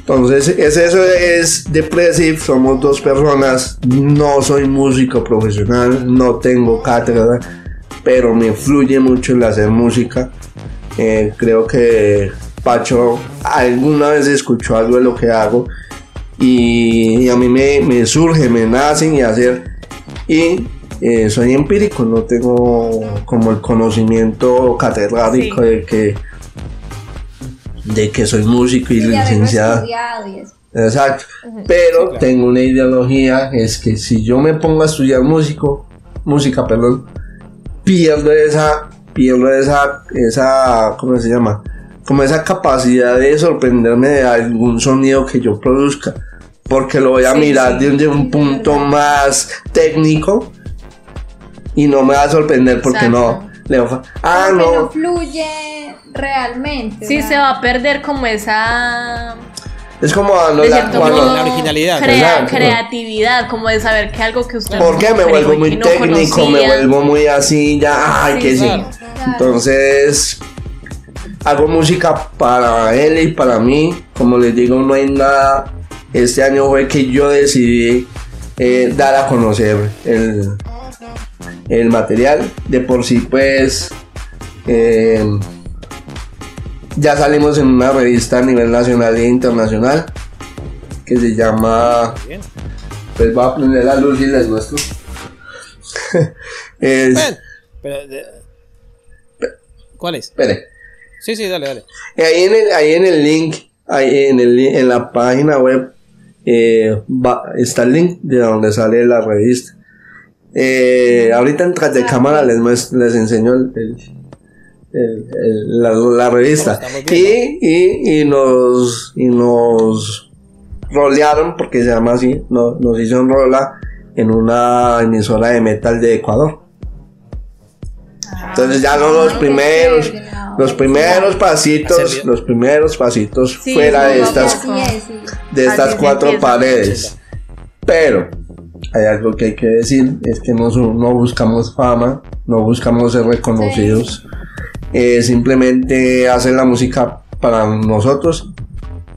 Entonces, es eso es Depressive, somos dos personas, no soy músico profesional, no tengo cátedra, pero me fluye mucho el hacer música. Eh, creo que Pacho alguna vez escuchó algo de lo que hago y, y a mí me, me surge, me nacen y hacer y eh, soy empírico, no tengo como el conocimiento catedrático Sí. de que de que soy músico y Sí, licenciado. Exacto. Pero tengo una ideología, es que si yo me pongo a estudiar músico, música, perdón, pierdo esa, pierdo esa, esa, ¿cómo se llama? Como esa capacidad de sorprenderme de algún sonido que yo produzca. Porque lo voy a Sí, mirar sí. desde un punto verdad. más técnico y no me va a sorprender porque no. Le va ah, Como que no. no fluye realmente. Sí, se va a perder como esa Es como de la- cierto cuando- modo, La originalidad. crea- creatividad, como de saber que algo que usted ¿Por qué me vuelvo muy no técnico? Me vuelvo muy así, ya, ay, Sí, que sí. claro. Entonces, hago música para él y para mí. Como les digo, no hay nada. Este año fue que yo decidí eh, dar a conocer el, el material. De por sí, pues, eh, ya salimos en una revista a nivel nacional e internacional que se llama. Bien. Pues va a prender la luz y les muestro. [LAUGHS] Es- Ven, pero, de- ¿Cuál es? espere. Sí, sí, dale, dale. Y Ahí en el, ahí en el link, ahí en, el, en la página web, eh, va- está el link de donde sale la revista. Eh, ahorita en tras de cámara les, les enseño el, el- el- el- la, la revista. Y, y, y nos, y nos rolearon, porque se llama así, no- nos hizo un rola en una emisora de metal de Ecuador. Entonces ya no los primeros, los primeros pasitos, los primeros pasitos Sí, fuera de estas, es, sí. de estas cuatro paredes. Pero hay algo que hay que decir, es que no, no buscamos fama, no buscamos ser reconocidos, Eh, simplemente hacer la música para nosotros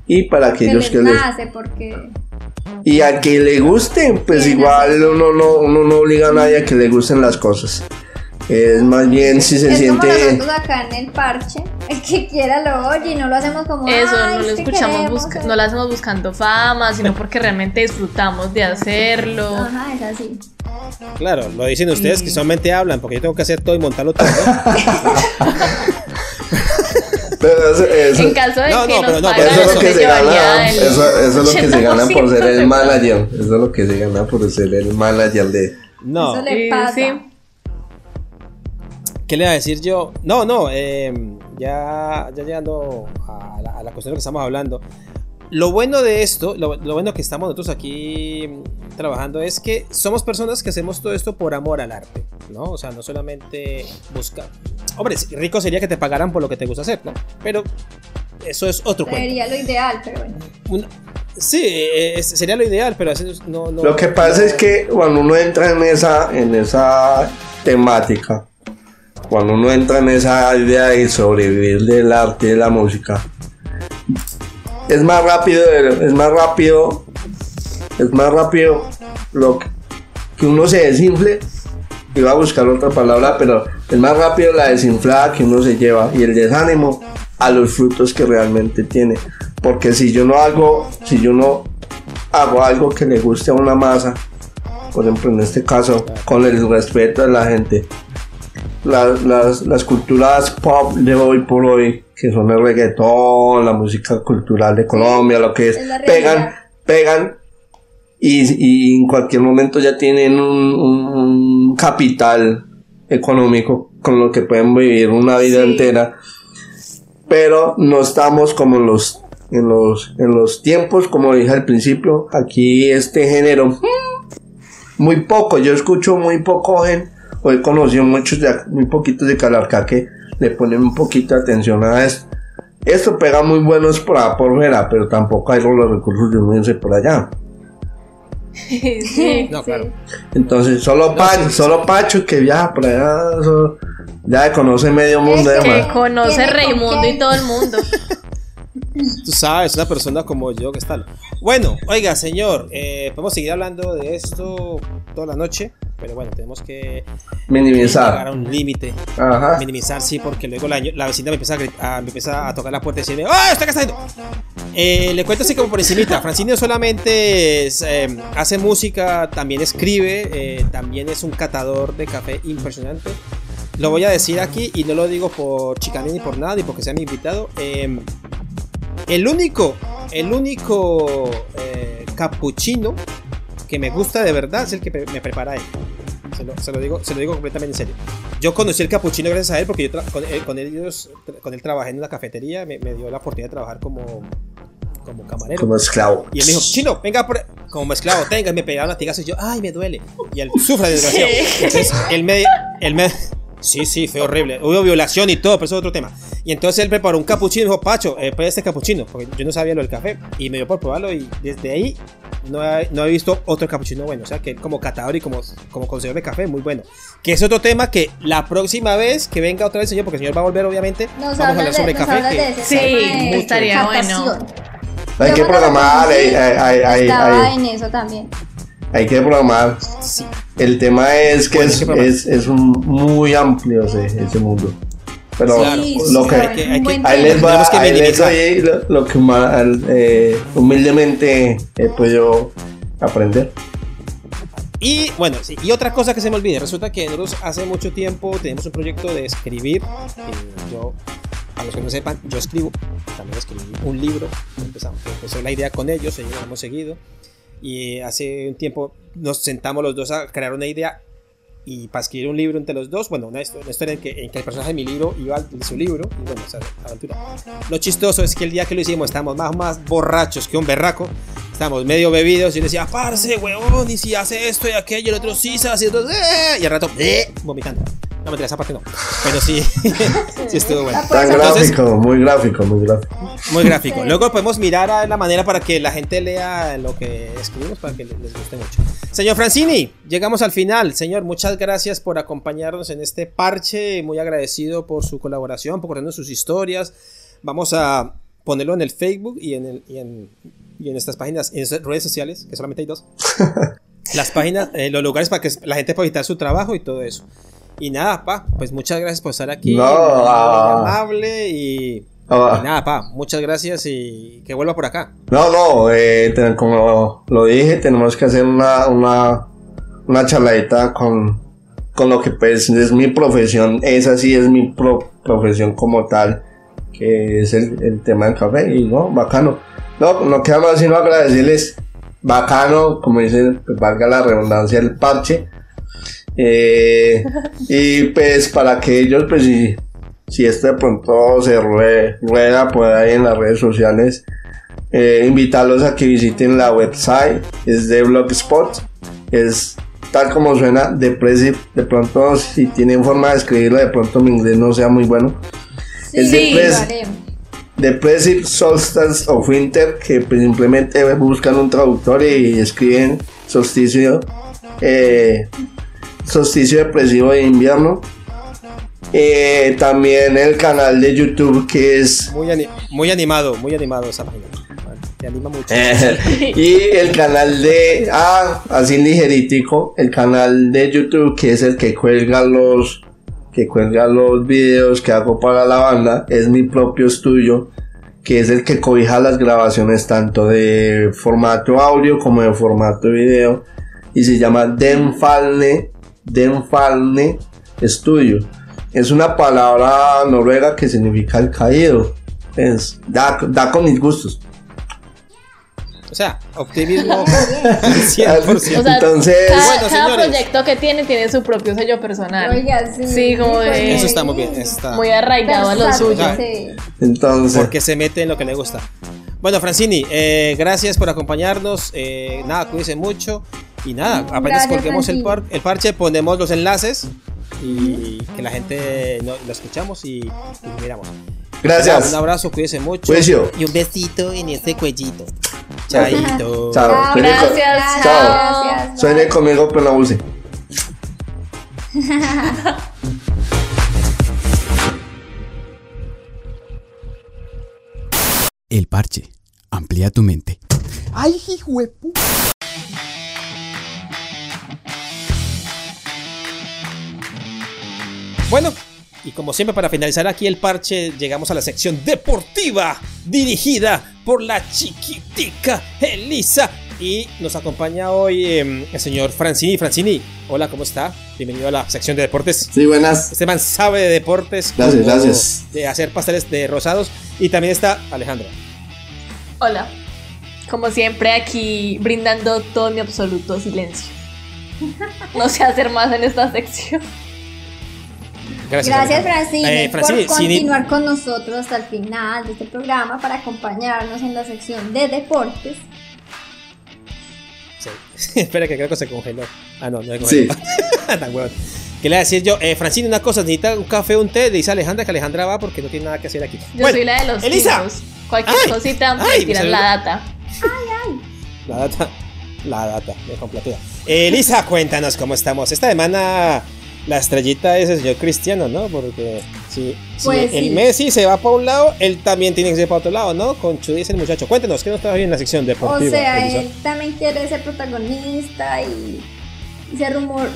y para Que aquellos les que les... porque Y al que le guste, pues igual uno no, uno no obliga a nadie a que le gusten las cosas. Es más bien si se es siente... como nosotros acá en el parche [LAUGHS] El que quiera lo oye y no lo hacemos como Eso, "Ay, no lo es que escuchamos, busca- ser". no lo hacemos buscando fama, sino porque realmente disfrutamos de hacerlo. Ajá, es así. Claro, lo dicen ustedes que solamente hablan, porque yo tengo que hacer todo y montarlo todo. Pero eso, eso- En caso de No, que no, nos pero no, pagaran, eso es lo que se gana. el Eso, eso es lo que se gana por 80% ser el manager. Eso es lo que se gana por ser el manager de. No. Eso le Sí, pasa. sí. ¿Qué le iba a decir yo? No, no, eh, ya, ya llegando a la, a la cuestión de lo que estamos hablando. Lo bueno de esto, lo, lo bueno que estamos nosotros aquí mm, trabajando es que somos personas que hacemos todo esto por amor al arte, ¿no? O sea, no solamente buscar. Hombre, rico sería que te pagaran por lo que te gusta hacer, ¿no? Pero eso es otro cuento. Sería lo ideal, pero bueno. Sí, eh, es- sería lo ideal, pero no. no Lo que pasa es que cuando uno entra en esa, en esa temática, cuando uno entra en esa idea de sobrevivir del arte y de la música, es más rápido, es más rápido, es más rápido lo que, uno se desinfle. Iba a buscar otra palabra, pero es más rápido la desinflada que uno se lleva y el desánimo a los frutos que realmente tiene. Porque si yo no hago, si yo no hago algo que le guste a una masa, por ejemplo en este caso, con el respeto de la gente, la- las, las culturas pop de hoy por hoy, que son el reggaetón, la música cultural de Colombia, lo que es, pegan, pegan y, y en cualquier momento ya tienen un, un- un capital económico con lo que pueden vivir una vida Sí. entera. Pero no estamos como en los en los en los tiempos como dije al principio aquí este género muy poco. Yo escucho muy poco o he conocido muchos de muy poquitos de Calarca que le ponen un poquito de atención a esto esto pega muy buenos por acá por fuera pero tampoco hay los recursos de unirse por allá [LAUGHS] Sí. [LAUGHS] No, Sí. claro. entonces solo Pacho solo Pacho que viaja por allá eso, ya conoce medio mundo Es que- conoce Raimundo y todo el mundo. Tú sabes, una persona como yo que está. Bueno, oiga, señor, eh, podemos seguir hablando de esto toda la noche, pero bueno, tenemos que llegar a minimizar un límite. Minimizar, sí, porque luego la, la vecina me empieza a, a- me empieza a tocar la puerta y decirme, ¡Ah, está haciendo! Eh, le cuento así como por encimita. Francine solamente es, eh, hace música, también escribe, eh, también es un catador de café impresionante. Lo voy a decir aquí y no lo digo por chicanía ni por nada, ni porque sea mi invitado. Eh, el único, el único eh, cappuccino que me gusta de verdad es el que me prepara él. Se lo, se lo digo, se lo digo completamente en serio. Yo conocí el cappuccino gracias a él porque yo con, él, con ellos, con él trabajé en una cafetería, me, me dio la oportunidad de trabajar como, como camarero. como esclavo Y él me dijo, chino, venga, por... como esclavo, tenga, y me pegaron latigazos y yo, ay, me duele. Y él sufre, desgraciado. Entonces, él me, él me, sí, sí, fue horrible. Hubo violación y todo, pero eso es otro tema. Y entonces él preparó un capuchino y me dijo, Pacho, eh, este capuchino, porque yo no sabía lo del café. Y me dio por probarlo y desde ahí no he, no he visto otro capuchino bueno. O sea, que como catador y como, como consejero de café, muy bueno. Que es otro tema que la próxima vez que venga otra vez el señor, porque el señor va a volver, obviamente, Nos vamos a hablar sobre café. que- Sí, de estaría bueno. hay que programar hay, hay, hay, hay, Estaba hay- en eso también. hay que programar sí. el tema es que Bueno, es, que es, es un muy amplio ese, ese mundo pero Sí, lo que hay que- hay ahí les va Tenemos que ahí les doy lo, lo que eh, humildemente he podido aprender Y bueno, sí, y otra cosa que se me olvide, resulta que nosotros hace mucho tiempo tenemos un proyecto de escribir. eh, yo, a los que no sepan, yo escribo, también escribí un libro, empezamos, empezó la idea con ellos, ellos lo hemos seguido. Y hace un tiempo nos sentamos los dos a crear una idea y para escribir un libro entre los dos, bueno, una, histo- una historia en que, en que el personaje de mi libro iba al su libro, y bueno, esa aventura. Lo chistoso es que el día que lo hicimos estábamos más, más borrachos que un berraco, estábamos medio bebidos y yo decía, parce, huevón, y si hace esto y aquello, el otro sí hace, esto, eh", y al rato, eh, vomitando. No me esa parte no, pero sí, [LAUGHS] sí estuvo bueno. tan Entonces, gráfico muy gráfico muy gráfico muy gráfico. Luego podemos mirar a la manera para que la gente lea lo que escribimos para que les guste mucho. Señor Francini, llegamos al final. Señor, muchas gracias por acompañarnos en este parche. Muy agradecido por su colaboración, por contarnos sus historias. Vamos a ponerlo en el Facebook y en, el, y en, y en estas páginas, en redes sociales, que solamente hay dos. [LAUGHS] Las páginas, eh, los lugares para que la gente pueda visitar su trabajo y todo eso. Y nada, pa, pues muchas gracias por estar aquí. No, ah. amable y, Ah. y nada, pa, muchas gracias y que vuelva por acá. No, no, eh, como lo dije, tenemos que hacer una, una, una charladita con, con lo que pues es mi profesión, esa sí es mi pro- profesión como tal, que es el, el tema del café y no, bacano. No, no queda más sino agradecerles, bacano, como dicen, pues, valga la redundancia, el parche. Eh, y pues para que ellos, pues si, si esto de pronto se rue- rueda por ahí en las redes sociales, eh, invitarlos a que visiten la website, es de Blogspot, es tal como suena, Depressive, de pronto si tienen forma de escribirlo, de pronto mi inglés no sea muy bueno. Es Sí, de lo Press- haré. Depressive Solstice of Winter, que pues, simplemente buscan un traductor y escriben solsticio, eh, solsticio depresivo de invierno. Eh, también el canal de YouTube que es Muy, ani- muy animado, muy animado esa página. Te anima mucho. Eh, y el canal de ah así ligeritico el canal de YouTube que es el que cuelga los que cuelga los videos que hago para la banda es mi propio estudio que es el que cobija las grabaciones tanto de formato audio como de formato video y se llama Denfalne Denfalne Studio es una palabra noruega que significa el caído es da, da con mis gustos O sea, optimismo [LAUGHS] 100%. O sea, Entonces- cada, Bueno, cada proyecto que tiene tiene su propio sello personal. Oiga, sí. Sí, como de- Eso está muy bien. eso está- Muy arraigado a lo suyo. sí. Entonces, Porque se mete en lo que le gusta. Bueno, Francini, eh, gracias por acompañarnos. eh, nada, cuídense mucho. Y nada, apenas Gracias, colguemos el, Francini. par- el parche, ponemos los enlaces y que la gente no- lo escuchamos y, y miramos. gracias. Un abrazo, cuídense mucho. Y un besito en este cuellito. Chaito. [LAUGHS] Chao. Gracias, Chao. Gracias. Sueñe conmigo, pero no abuse. [LAUGHS] El parche. Amplía tu mente. ¡Ay, hijo Bueno, y como siempre para finalizar aquí el parche, llegamos a la sección deportiva dirigida por la chiquitica Elisa. Y nos acompaña hoy eh, el señor Francini. Francini, hola, ¿cómo está? Bienvenido a la sección de deportes. Sí, buenas. Este man sabe de deportes. Gracias, gracias. De hacer pasteles de rosados. Y también está Alejandra. Hola. Como siempre aquí brindando todo mi absoluto silencio. No sé hacer más en esta sección. Gracias. Gracias. Francine, Eh, Francine, por continuar con nosotros hasta el final de este programa para acompañarnos en la sección de deportes. Sí. [LAUGHS] Espera que creo que se congeló. Ah, no, no se Sí. congeló. [LAUGHS] Tan huevón. ¿Qué le voy a decir yo? Eh, Francine, una cosa, necesita un café un té. Le dice a Alejandra que Alejandra va porque no tiene nada que hacer aquí. Yo Bueno, soy la de los Elisa. tiros. Cualquier Ay, cosita ay, me la data. La data. La data, de complatuda. Elisa, cuéntanos cómo estamos. Esta semana la estrellita es el señor Cristiano, ¿no? Porque si, si Pues el. Messi se va para un lado, él también tiene que ser para otro lado, ¿no? Con es el muchacho. Cuéntanos, ¿qué nos trae hoy en la sección O deportiva? sea, Elisa? él también quiere ser protagonista y, se rumor,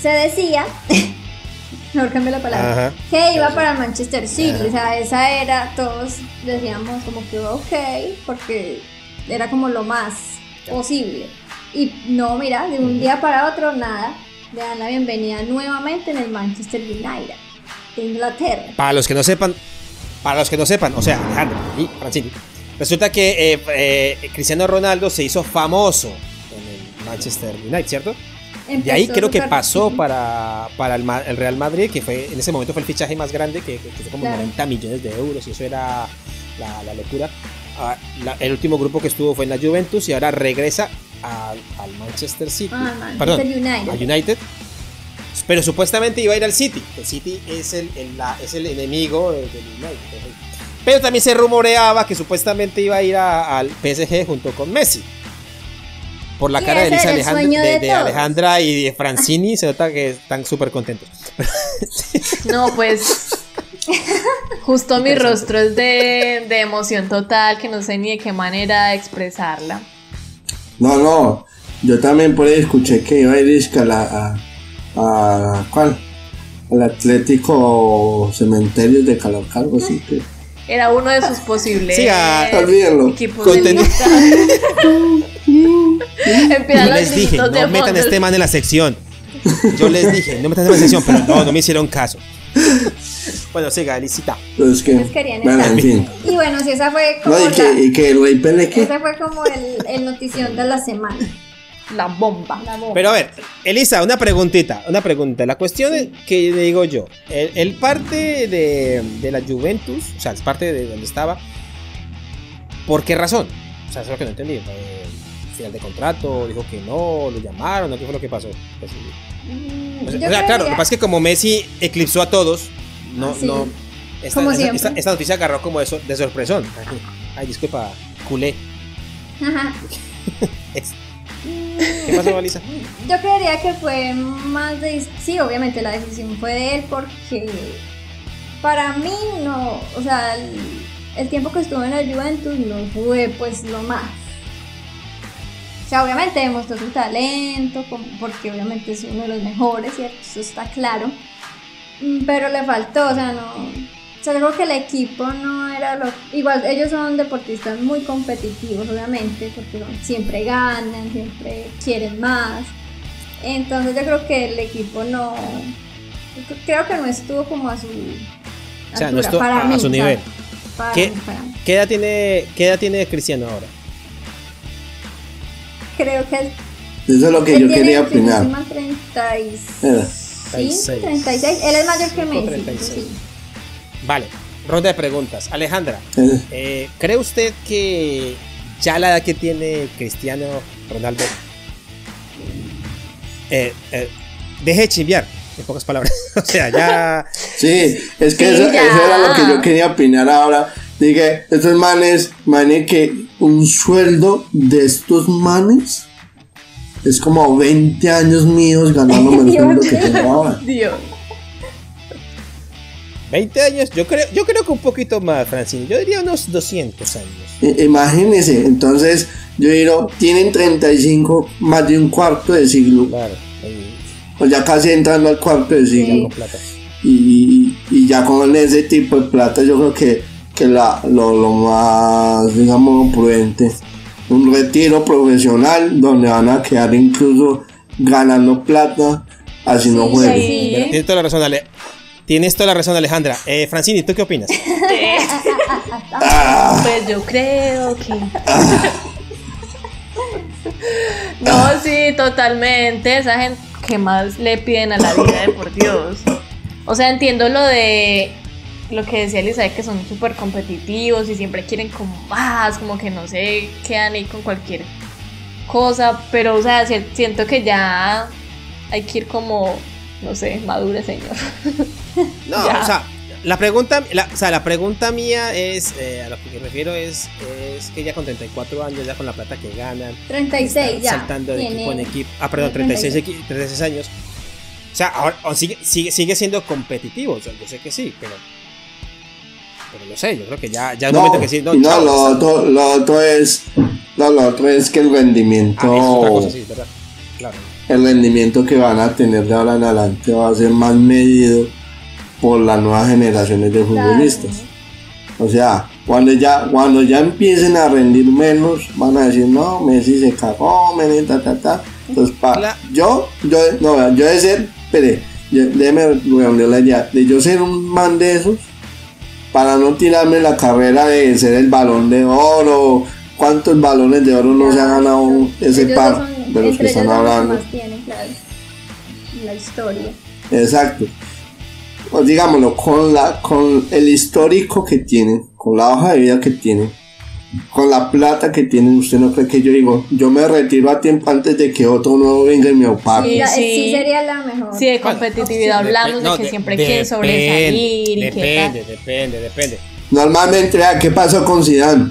se decía, [LAUGHS] mejor cambio la palabra, Ajá. que iba para el Manchester City. O sea, esa era, todos decíamos como que ok, porque era como lo más posible. Y no, mira, de un día para otro, nada. Le dan la bienvenida nuevamente en el Manchester United de Inglaterra. Para los que no sepan, para los que no sepan, o sea, Alejandro y Francini, resulta que eh, eh, Cristiano Ronaldo se hizo famoso en el Manchester United, ¿cierto? De ahí Empezó creo que pasó para, para el, el Real Madrid, que fue en ese momento fue el fichaje más grande, que, que costó como Claro. 90 millones de euros, y eso era la, la locura. Ah, la- el último grupo que estuvo fue en la Juventus y ahora regresa al, al Manchester City. Ah, Manchester Perdón, United. al United. Pero supuestamente iba a ir al City. El City es el, el- la- es el enemigo del United. Pero también se rumoreaba que supuestamente iba a ir a- al PSG junto con Messi. Por la cara de. Alejandra y de Francini, se nota que están súper contentos. [LAUGHS] No, pues. Justo mi rostro es de, de emoción total, que no sé ni de qué manera expresarla. No, no. Yo también por ahí escuché que iba a ir a la. A, a- ¿Cuál? al Atlético Cementerio de Calauca, algo así. Que, Era uno de sus posibles olvídenlo. equipos de Contenido. lista. [LAUGHS] Empiezan Yo les dije, no metan fondo. este man en la sección. Yo les dije, no metan en la sección, pero no, no me hicieron caso. [LAUGHS] Bueno, siga, Elisita. pues que, Ellos querían bueno, en fin. Y bueno, sí, esa fue como No, y la- que, y que el Rey Pelé, ¿qué? esa fue como el, el notición de la semana. La bomba. La bomba. Pero a ver, Elisa, una preguntita, una pregunta. La cuestión es que le digo yo, el, el parte de, de la Juventus, o sea, el parte de donde estaba, ¿por qué razón? O sea, eso es lo que no entendí. Eh, final de contrato, dijo que no, lo llamaron, ¿no? ¿qué fue lo que pasó? Pues, Mm, o sea, o sea, claro, lo que pasa es que como Messi eclipsó a todos, no, Sí. no. Esta, Como esta- siempre. esta- esta noticia agarró como eso de sorpresón. Ay, disculpa, culé. Ajá. [LAUGHS] ¿Qué pasó, Elisa? [LAUGHS] Yo creería que fue más de... Sí, obviamente la decisión fue de él porque para mí no, o sea, el, el tiempo que estuvo en el Juventus no fue pues lo más. O sea, obviamente demostró su talento, porque obviamente es uno de los mejores, ¿cierto? Eso está claro. Mm, Pero le faltó, o sea, no... O sea, yo creo que el equipo no era lo... Igual, ellos son deportistas muy competitivos, obviamente, porque siempre ganan, siempre quieren más. Entonces yo creo que el equipo no... Creo que no estuvo como a su... O sea, no estuvo para a- su nivel. para ¿Qué? mí, para mí. ¿Qué edad tiene, qué edad tiene Cristiano ahora? Creo que Eso es lo que yo quería opinar. estoy mal, 35, Era. 36. 36. Él es mayor que Messi. 36. sí. Vale, ronda de preguntas. Alejandra, Eh, eh, ¿cree usted que ya la edad que tiene Cristiano Ronaldo eh, eh, deje de chimbear? En pocas palabras. [LAUGHS] o sea, ya. Sí, es que Sí, eso, eso era lo que yo quería opinar ahora. Dije, estos manes, manes que un sueldo de estos manes es como 20 años míos ganándome el [LAUGHS] Dios sueldo que tengo ahora. Dios. 20 años, yo creo, yo creo que un poquito más, Francine. Yo diría unos 200 años. I- Imagínense, entonces yo digo, tienen 35, más de un cuarto de siglo, Claro, ahí, o ya casi entrando al cuarto de siglo. y ya con ese tipo de plata yo creo que, que la, lo, lo más digamos prudente un retiro profesional donde van a quedar incluso ganando plata así no Sí, sí. Tienes toda la razón, Ale. Tienes toda la razón, Alejandra. Eh, Francini, ¿tú qué opinas? [LAUGHS] Pues yo creo que. No, sí, totalmente. Esa gente que más le piden a la vida de por Dios. O sea, entiendo lo de lo que decía Elizabeth, que son súper competitivos y siempre quieren como más, como que no se quedan ahí con cualquier cosa. Pero, o sea, si- siento que ya hay que ir como, no sé, madure, señor. [LAUGHS] No, [LAUGHS] o sea, la pregunta, la, o sea, la pregunta mía es, eh, a lo que me refiero es, es que ya con 34 años, ya con la plata que ganan, 36 están ya. saltando de tiene- equipo en equipo, ah, perdón, 36, equi- 36 años. O sea, ahora o sigue, sigue, sigue siendo competitivo, o sea, yo sé que sí, pero no sé, yo creo que ya, ya es no, momento que sí, no, no, chao, lo, está- otro, lo otro es no, lo otro es que el rendimiento Ah, es otra cosa, sí, verdad, claro. el rendimiento que van a tener de ahora en adelante va a ser más medido por las nuevas generaciones de Claro. futbolistas O sea, cuando ya, cuando ya empiecen a rendir menos, van a decir, no, Messi se cagó, Messi, ta, ta, ta. Entonces, pa, yo, yo, no, yo de ser, espere, déjeme reunir la idea, de yo ser un man de esos, para no tirarme la carrera de ser el balón de oro, cuántos balones de oro no se ha ganado ese par son- de los que están hablando. más tienen, claro, en la historia. Exacto. Pues digámoslo, con la, con el histórico que tienen, con la hoja de vida que tienen, con la plata que tienen, usted no cree que yo digo, yo me retiro a tiempo antes de que otro nuevo venga y me opaque. Sí, sí. sí sería la mejor. Sí, de competitividad hablamos de No, que de- siempre depende, quieren sobresalir y que Depende, tal. depende, depende. Normalmente, ¿qué pasó con Zidane?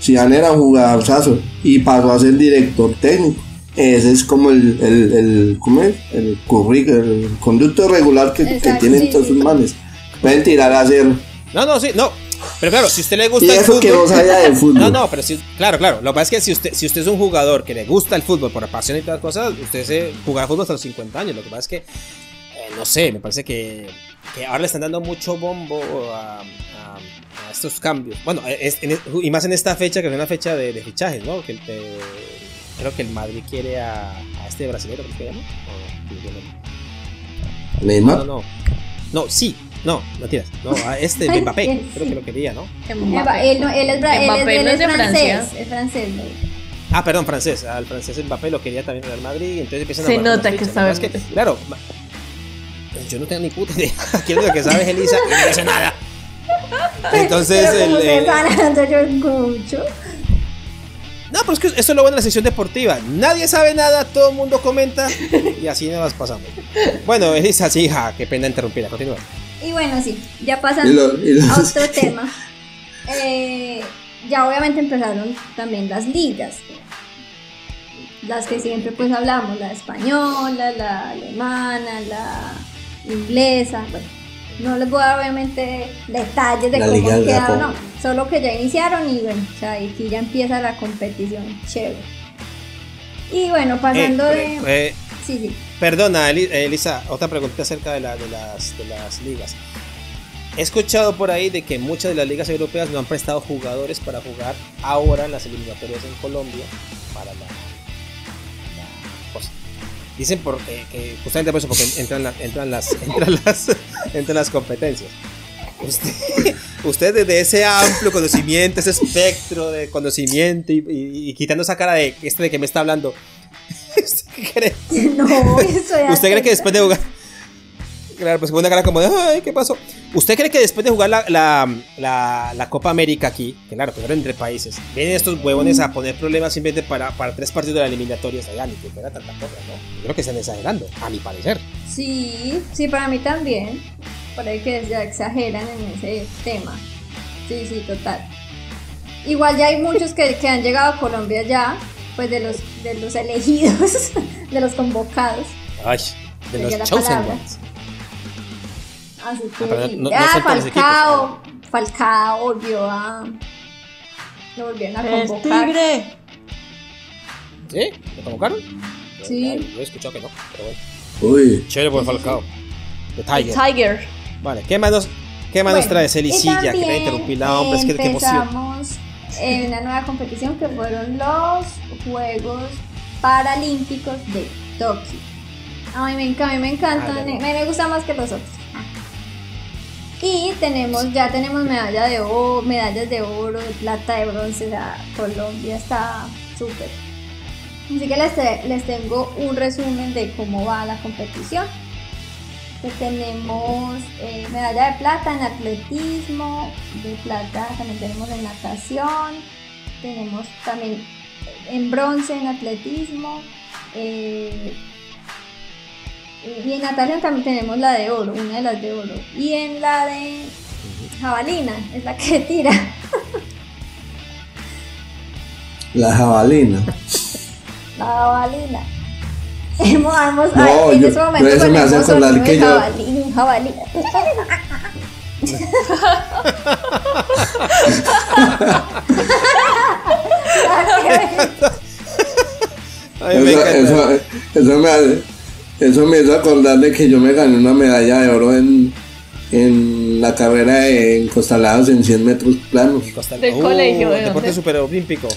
Zidane era un jugadorzazo y pasó a ser director técnico. Ese es como el, el, el, ¿cómo es? El, el conducto regular que, tienen sí, todos sus manes. Pueden tirar a hacer. No, no, sí, no. Pero claro, si usted le Y gusta el fútbol. que no sabía de [LAUGHS] fútbol. No, no, pero sí, claro, claro. Lo que pasa es que si usted, si usted es un jugador que le gusta el fútbol por pasión y todas las cosas, usted se jugará fútbol hasta los 50 años. Lo que pasa es que, no sé, me parece que, que ahora le están dando mucho bombo a, a- a estos cambios. Bueno, es- en- y más en esta fecha, que es una fecha de, de fichajes, ¿no? Que, eh, creo que el Madrid quiere a, a este brasileño, ¿cómo se llama? No- Neymar. no, no. No, sí. No, mentiras. No, a este de [LAUGHS] Mbappé. Sí. Creo que lo quería, ¿no? Mbappé, Él, no- él es, bra- él es- Mbappé él no es es de francés. Francia. Es francés, ¿no? Ah, perdón, francés. Al francés Mbappé lo quería también en el Madrid. y Entonces empiezan a Se con nota que fichas. sabe Es que, claro. pues Yo no tengo ni puta idea. [LAUGHS] Aquí lo que sabe es Elisa y no dice nada. Entonces, Pero el, el- van hablando yo escucho. No, pero es que eso es lo bueno de la sección deportiva. Nadie sabe nada, todo el mundo comenta y así nos pasamos. Bueno, Elisa, sí, ja, qué pena interrumpirla. Continúa. Y bueno, sí, ya Y pasando lo- y lo- a otro tema. Eh, ya obviamente empezaron también las ligas. Las que siempre pues hablamos, la española, la alemana, la inglesa. Bueno, no les voy a dar obviamente detalles de La cómo han quedado, no. Solo que ya iniciaron y bueno, o sea, aquí ya empieza la competición chévere. Y bueno, pasando Eh, de... eh, Sí, sí. Perdona, eh, Elisa, otra pregunta acerca de, la- de las, de las ligas. He escuchado por ahí de que muchas de las ligas europeas no han prestado jugadores para jugar ahora en las eliminatorias en Colombia para la, la. Dicen por, eh, que justamente por eso, porque entran, la- entran, las, [LAUGHS] entran, las, entran las competencias. Usted, [LAUGHS] usted desde ese amplio conocimiento, ese espectro de conocimiento y, y- y quitando esa cara de este de que me está hablando, ¿usted qué cree? No, eso ya ¿Usted cree que después de jugar... Claro, pues una cara como de, ay, ¿qué pasó? ¿Usted cree que después de jugar la, la, la, la Copa América aquí, que claro, era entre países, vienen estos huevones a poner problemas simplemente para, para tres partidos de la eliminatoria? Allá, ni que fuera tanta cosa, ¿no? Yo creo que están exagerando, a mi parecer. Sí, sí, para mí también. Parece que ya exageran en ese tema. Sí, sí, total. Igual ya hay muchos que, que han llegado a Colombia ya, pues de los, de los elegidos, [LAUGHS] de los convocados. Ay, de los chosen palabra. ones. Así que. Ah, no- no ah, son todos los Falcao. Falcao volvió a. Lo volvieron a convocar. ¿Sí? ¿Lo convocaron? Sí. Yo he escuchado que no, pero bueno. Uy, Chévere por Falcao. De Tiger. Tiger. Vale, ¿qué más nos, qué más nos Bueno, trae y Celicilla? Que la interrumpí la hombre, es que qué emoción. En una nueva competición que fueron los Juegos Paralímpicos de Tokio. A mí me, a mí me encantan, Ah, me, me gusta más que los otros. Y tenemos, ya tenemos medalla de oro, medallas de oro, de plata, de bronce, o sea, Colombia está súper. Así que les, les tengo un resumen de cómo va la competición. Que tenemos eh, medalla de plata en atletismo, de plata también tenemos en natación, tenemos también en bronce en atletismo, eh, y en natación también tenemos la de oro, una de las de oro, y en la de jabalina, es la que tira. la jabalina. La jabalina. Hemos, hemos- No, en yo- ese momento pero eso me hace acordar que de yo- jabalí- jabalina. Ay, me Eso, eso, eso me, hace- eso me hizo acordar de que yo me gané una medalla de oro en, en la carrera de- en Costalados en 100 metros planos. Del Uh, colegio, ¿de Deporte superolímpico.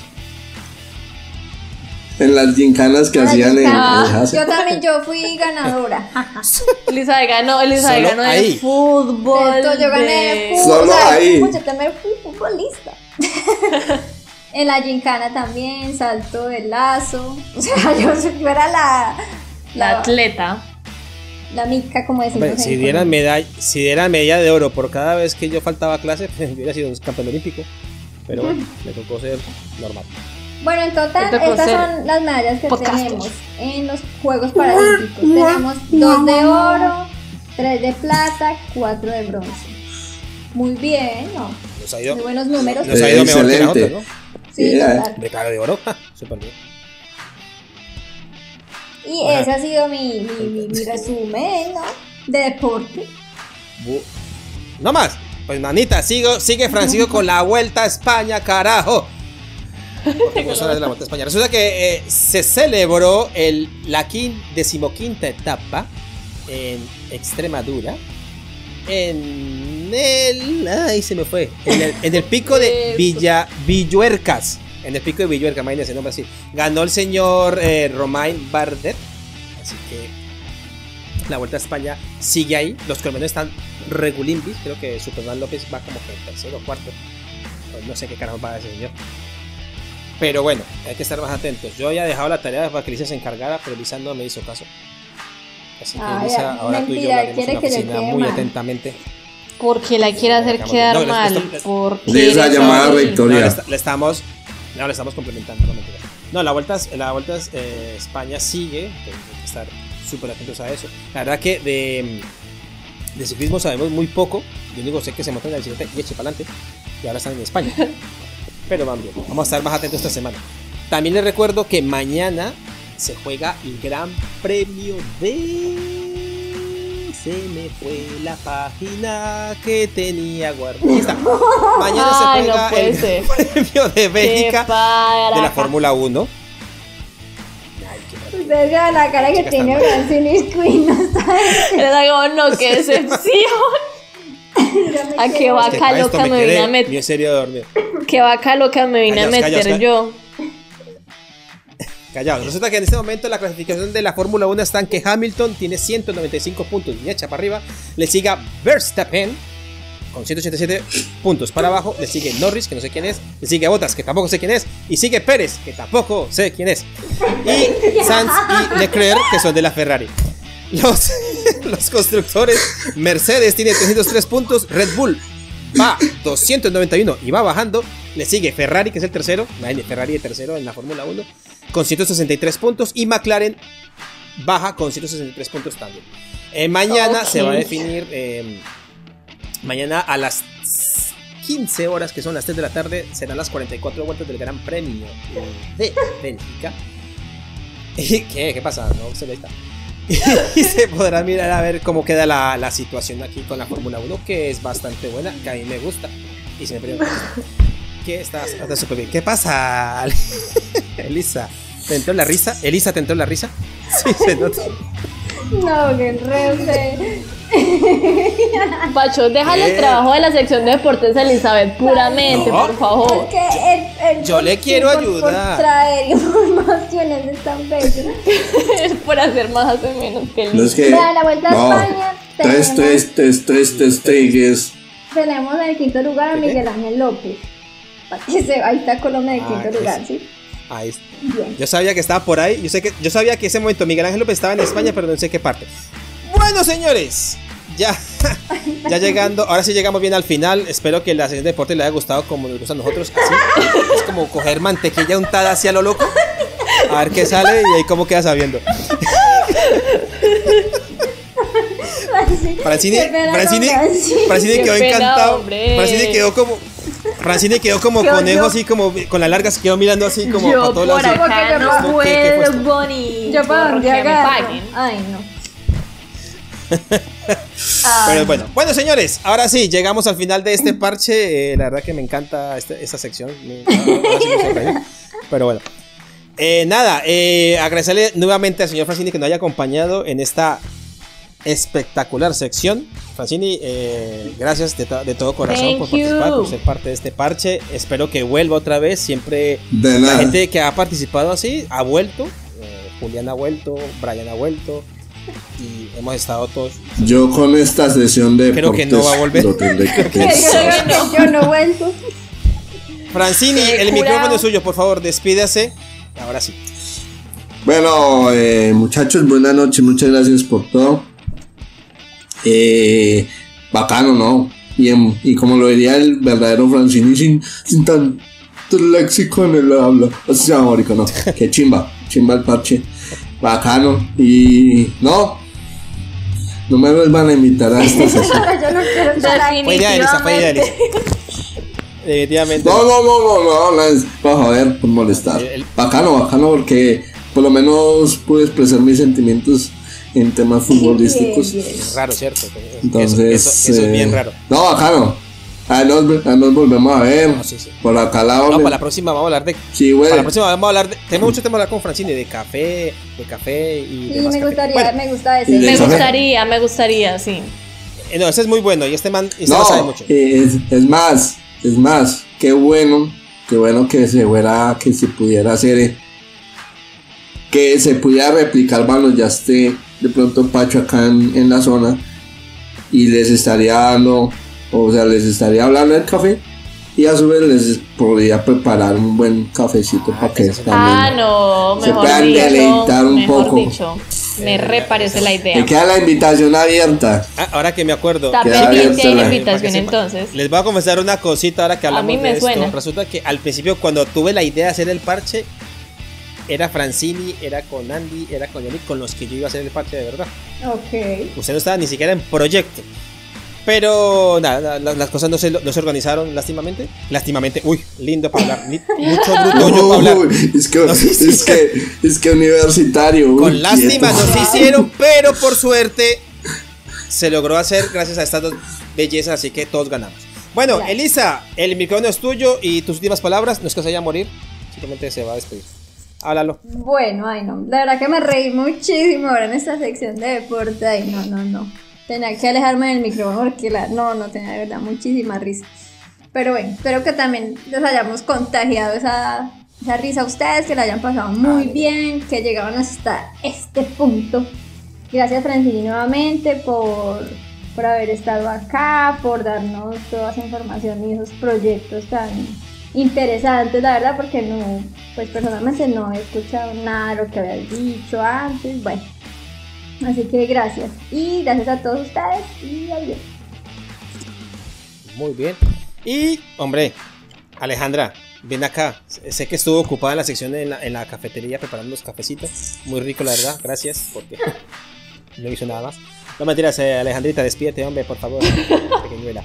En las gincanas que Ay, hacían en, ah, en. Yo también, yo fui ganadora. [LAUGHS] Elizabeth ganó, Elizabeth Solo ganó ahí. de fútbol. Yo gané de- fútbol. Solo ahí. pucha, también fui futbolista. [LAUGHS] en la gincana también, salto de lazo. [LAUGHS] O sea, yo, yo era la, La la, atleta. la mica, como decimos. Si dieran, medalla, si dieran medalla de oro por cada vez que yo faltaba a clase, pues hubiera sido un campeón olímpico. Pero bueno, me tocó ser normal. Bueno, en total, Te tocó estas son las medallas que podcaster. tenemos en los Juegos Paralímpicos. tenemos dos de oro, tres de plata, cuatro de bronce. Muy bien, ¿no? Nos ha ido, Muy buenos números. nos ha ido mejor que la Excelente. otra, ¿no? Sí, Yeah. total. De cara de oro, ja, súper bien. Y Ajá. ese ha sido mi, mi, mi, mi resumen, ¿no? De deporte. Bu- No más. Pues manita, sigo, sigue Francisco con la vuelta a España, carajo. Hablas de la vuelta a España. Resulta que eh, se celebró el, la quin- decimoquinta etapa en Extremadura. En el. Ay, se me fue. En el, en el pico de. [LAUGHS] Villa Villuercas. En el pico de Villuercas, imagínense, nombre así. Ganó el señor eh, Romain Bardet. Así que la Vuelta a España sigue ahí. Los colombianos están regulimbis. Creo que Superman López va como que tercero o cuarto. Pues no sé qué carajo va ese señor. Pero bueno, hay que estar más atentos. Yo había dejado la tarea para que Lisa se encargara, pero Lisa no me hizo caso. Así que Ay, Lisa, ahora tú y yo haremos en quiere la que le oficina quede muy mal. atentamente. Porque la quiere hacer No, quedar no, mal. esto- Porque De esa llamada así. rector- No, Victoria. le, le estamos, no, le estamos complementando, no mentira. No, la vuelta, la vuelta eh, España sigue, hay que estar súper atentos a eso. La verdad que de, de ciclismo sabemos muy poco. Yo único sé que se montan en la bicicleta y eche para adelante. Y ahora están en España. [LAUGHS] Pero van bien. Vamos a estar más atentos esta semana. También les recuerdo que mañana se juega el Gran Premio de. Se me fue la página que tenía guardada. Mañana [LAUGHS] Ay, se juega el ser. Gran [LAUGHS] Premio de Bélgica de la. Fórmula 1. Ustedes vean la cara que está Francine Queen. No Era como, no, qué decepción. [LAUGHS] ¿A qué Es vaca loca me vine a meter? en serio dormido. ¿Qué vaca loca me vine a meter callaos, yo? Callados. [LAUGHS] Resulta que en este momento la clasificación de la Fórmula 1 está en que Hamilton tiene 195 puntos y echa para arriba. Le siga Verstappen con 187 puntos para abajo. Le sigue Norris, que no sé quién es. Le sigue Bottas, que tampoco sé quién es. Y sigue Pérez, que tampoco sé quién es. Y [LAUGHS] Sainz y Leclerc, que son de la Ferrari. Los, [LAUGHS] los constructores, Mercedes tiene 303 puntos, Red Bull va 291 y va bajando. Le sigue Ferrari, que es el tercero. Ferrari de tercero en la Fórmula 1 con 163 puntos. Y McLaren baja con 163 puntos también. Eh, mañana se va a definir. eh, mañana a las 15 horas, que son las 3 de la tarde, serán las 44 vueltas del Gran Premio de Bélgica. ¿Y [LAUGHS] qué? ¿Qué pasa? No se ve está. [LAUGHS] y se podrá mirar a ver cómo queda la, la situación aquí con la Fórmula 1, que es bastante buena, que a mí me gusta. Y se me pregunta, ¿qué está, está súper bien? ¿Qué pasa, [LAUGHS] Elisa? ¿Te entró la risa? ¿Elisa te entró la risa? Sí, se nota. No, que re [LAUGHS] Pacho, déjale ¿Qué? el trabajo de la sección de deportes a Elizabeth puramente, No. por favor. El, el- Yo le quiero por- por ayudar. traer informaciones es tan bello. Es [LAUGHS] por hacer más hace menos que No es que. La Vuelta a. España, Tres, tenemos- tres, tres, tres, tres, tres. Tenemos en el quinto lugar a. Miguel Ángel López. Para que se- Ahí está Colombia en el Ah, quinto que lugar, sí. ¿sí? Ahí está. Yo sabía que estaba por ahí. Yo sé que yo sabía que ese momento Miguel Ángel López estaba en España, pero no sé qué parte. Bueno, señores, ya, [LAUGHS] ya llegando. Ahora sí llegamos bien al final. Espero que la sesión de deporte les haya gustado como nos gusta a nosotros. Así. Es como coger mantequilla untada hacia lo loco. A ver qué sale y ahí cómo queda sabiendo. Francine, Francine, Francine. Quedó encantado. Francine quedó como. Francine quedó como conejo, yo. así como con las largas, quedó mirando así como Yo para todos por lados. Acá yo no ¿Qué- qué fue puedo? Bonnie. Yo para donde paguen. Ay, no. [LAUGHS] Pero bueno, bueno señores, ahora sí, llegamos al final de este parche. eh, la verdad que me encanta este- esta sección. me-. Pero bueno. Eh, nada, eh, agradecerle nuevamente al señor Francini que nos haya acompañado en esta espectacular sección. Francini, eh, gracias de, to- de todo corazón Thank por participar, you. por ser parte de este parche. Espero que vuelva otra vez. Siempre De la gente que ha participado así ha vuelto. Eh, Julián ha vuelto, Brian ha vuelto. Y hemos estado todos Yo con esta sesión de Creo que no va a volver. lo tendré que [LAUGHS] Que pensar. yo, no he vuelto. Francini, Qué el curado. micrófono es suyo, por favor, despídase. Ahora sí. Bueno, eh, muchachos, buenas noches, muchas gracias por todo. Eh, bacano, ¿no? Y, en- y como lo diría el verdadero Francini, sin, sin tanto léxico en el habla. O sea, marico, no. [LAUGHS] Qué chimba, chimba el parche. Bacano. Y no, no me vuelvan a invitar a esta [LAUGHS] sesión. Yo no quiero estar ahí. Fue. [LAUGHS] Definitivamente. No, no, no, no, no, no es para joder, por molestar. Bacano, bacano, porque por lo menos pude expresar mis sentimientos en temas futbolísticos. Es raro, ¿cierto? Eso- Entonces, eso, eso es eh, bien raro. No, bacano. Ahí nos, ahí nos volvemos a ver. No, sí, sí. Por acá la No, orden. para la próxima vamos a hablar de. Sí, güey. Para la próxima vamos a hablar de. Tenemos mucho tema hablar con Francine de café, de café y. Sí, demás me café. gustaría, Bueno, me gusta ese. de Me café. gustaría, me gustaría, sí. eh, no, ese es muy bueno y este man este man sabe No, mucho. eh, es, es más, es más, qué bueno, qué bueno que se fuera, que se pudiera hacer, eh, que se pudiera replicar cuando ya esté de pronto Pacho acá en, en la zona y les estaría dando, o sea, les estaría hablando del café y a su vez les podría preparar un buen cafecito para que también Ah, no, se mejor puedan dicho. deleitar un mejor poco. dicho. Me reparece la Me idea. queda la invitación abierta. Ah, ahora que me acuerdo. Está Queda pendiente la invitación entonces. Les voy a confesar una cosita ahora que A hablamos mí me de esto. suena. Resulta que al principio cuando tuve la idea de hacer el parche, era Francini, era con Andy, era con Yannick, con los que yo iba a hacer el parche de verdad. Ok. Usted no estaba ni siquiera en proyecto. Pero nada, la- las cosas no se, no se organizaron lástimamente. Lástimamente, uy, lindo para hablar. ni- mucho bruto [LAUGHS] yo para hablar. Uy, es que, No, sí, sí. es que, es que universitario. uy, Con lástima quieto. no se hicieron, pero por suerte se logró hacer gracias a estas dos bellezas, así que todos ganamos. Bueno. Elisa, el micrófono es tuyo y tus últimas palabras, no es que se vaya a morir, simplemente se va a despedir. Háblalo. Bueno, ay no, la verdad que me reí muchísimo ahora en esta sección de deporte, ay no, no, no. Tenía que alejarme del micrófono porque la, no, no tenía de verdad muchísima risa. Pero bueno, espero que también les hayamos contagiado esa, esa risa a ustedes, que la hayan pasado muy bien, que llegaron hasta este punto. Gracias Francini nuevamente por, por haber estado acá, por darnos toda esa información y esos proyectos tan interesantes, la verdad, porque no, pues personalmente no he escuchado nada de lo que habías dicho antes, bueno. Así que gracias. Y gracias a todos ustedes y adiós. Muy bien. Y, hombre, Alejandra, ven acá. Sé que estuvo ocupada en la sección en en la cafetería preparando los cafecitos. Muy rico, la verdad. Gracias, porque [LAUGHS] no hizo nada más. No mentiras, eh, Alejandrita, despídete, hombre, por favor. [LAUGHS] Pequeñuela.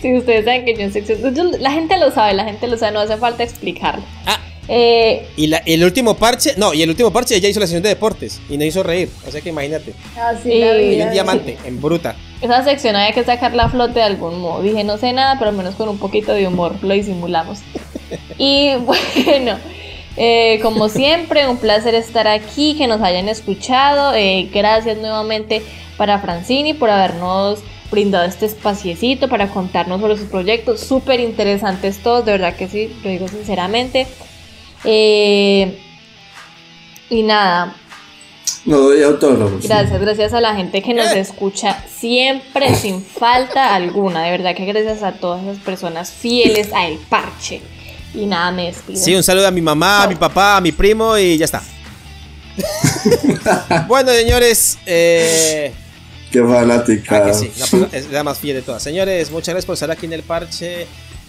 Si ustedes saben que yo en sección. yo- la gente lo sabe, la gente lo sabe, no hace falta explicarlo. Ah, Eh, y la- el último parche, no, y el último parche ella hizo la sesión de deportes y no hizo reír. O sea que imagínate. Así Y- la Y un diamante en bruta. esa sección había que sacarla a flote de algún modo. Dije, no sé nada, pero al menos con un poquito de humor lo disimulamos. [LAUGHS] Y [LAUGHS] bueno, eh, como siempre, un placer estar aquí, que nos hayan escuchado. Eh, gracias nuevamente para Francini por habernos brindado este espaciecito para contarnos sobre sus proyectos. Súper interesantes todos, de verdad que sí, lo digo sinceramente. Eh, y nada, No doy autógrafos. Gracias, gracias a la gente que nos escucha siempre sin falta alguna. De verdad que gracias a todas las personas fieles a El Parche. Y nada, me despido. Sí, un saludo a mi mamá, a mi papá, a mi primo y ya está. [LAUGHS] bueno, señores, eh, Qué fanática. ah, sí, la, es la más fiel de todas. Señores, muchas gracias por estar aquí en el parche.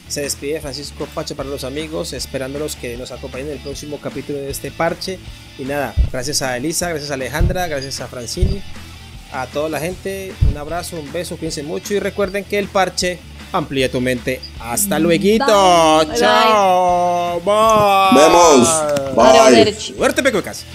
Se despide Francisco Pache para los amigos, esperándolos que nos acompañen en el próximo capítulo de este parche. Y nada, gracias a Elisa, gracias a Alejandra, gracias a Francini, a toda la gente, un abrazo, un beso, cuídense mucho y recuerden que el parche amplía tu mente. Hasta luego. Bye. Chao. Bye. Vemos. Arrivederci. Suerte, pecuecas.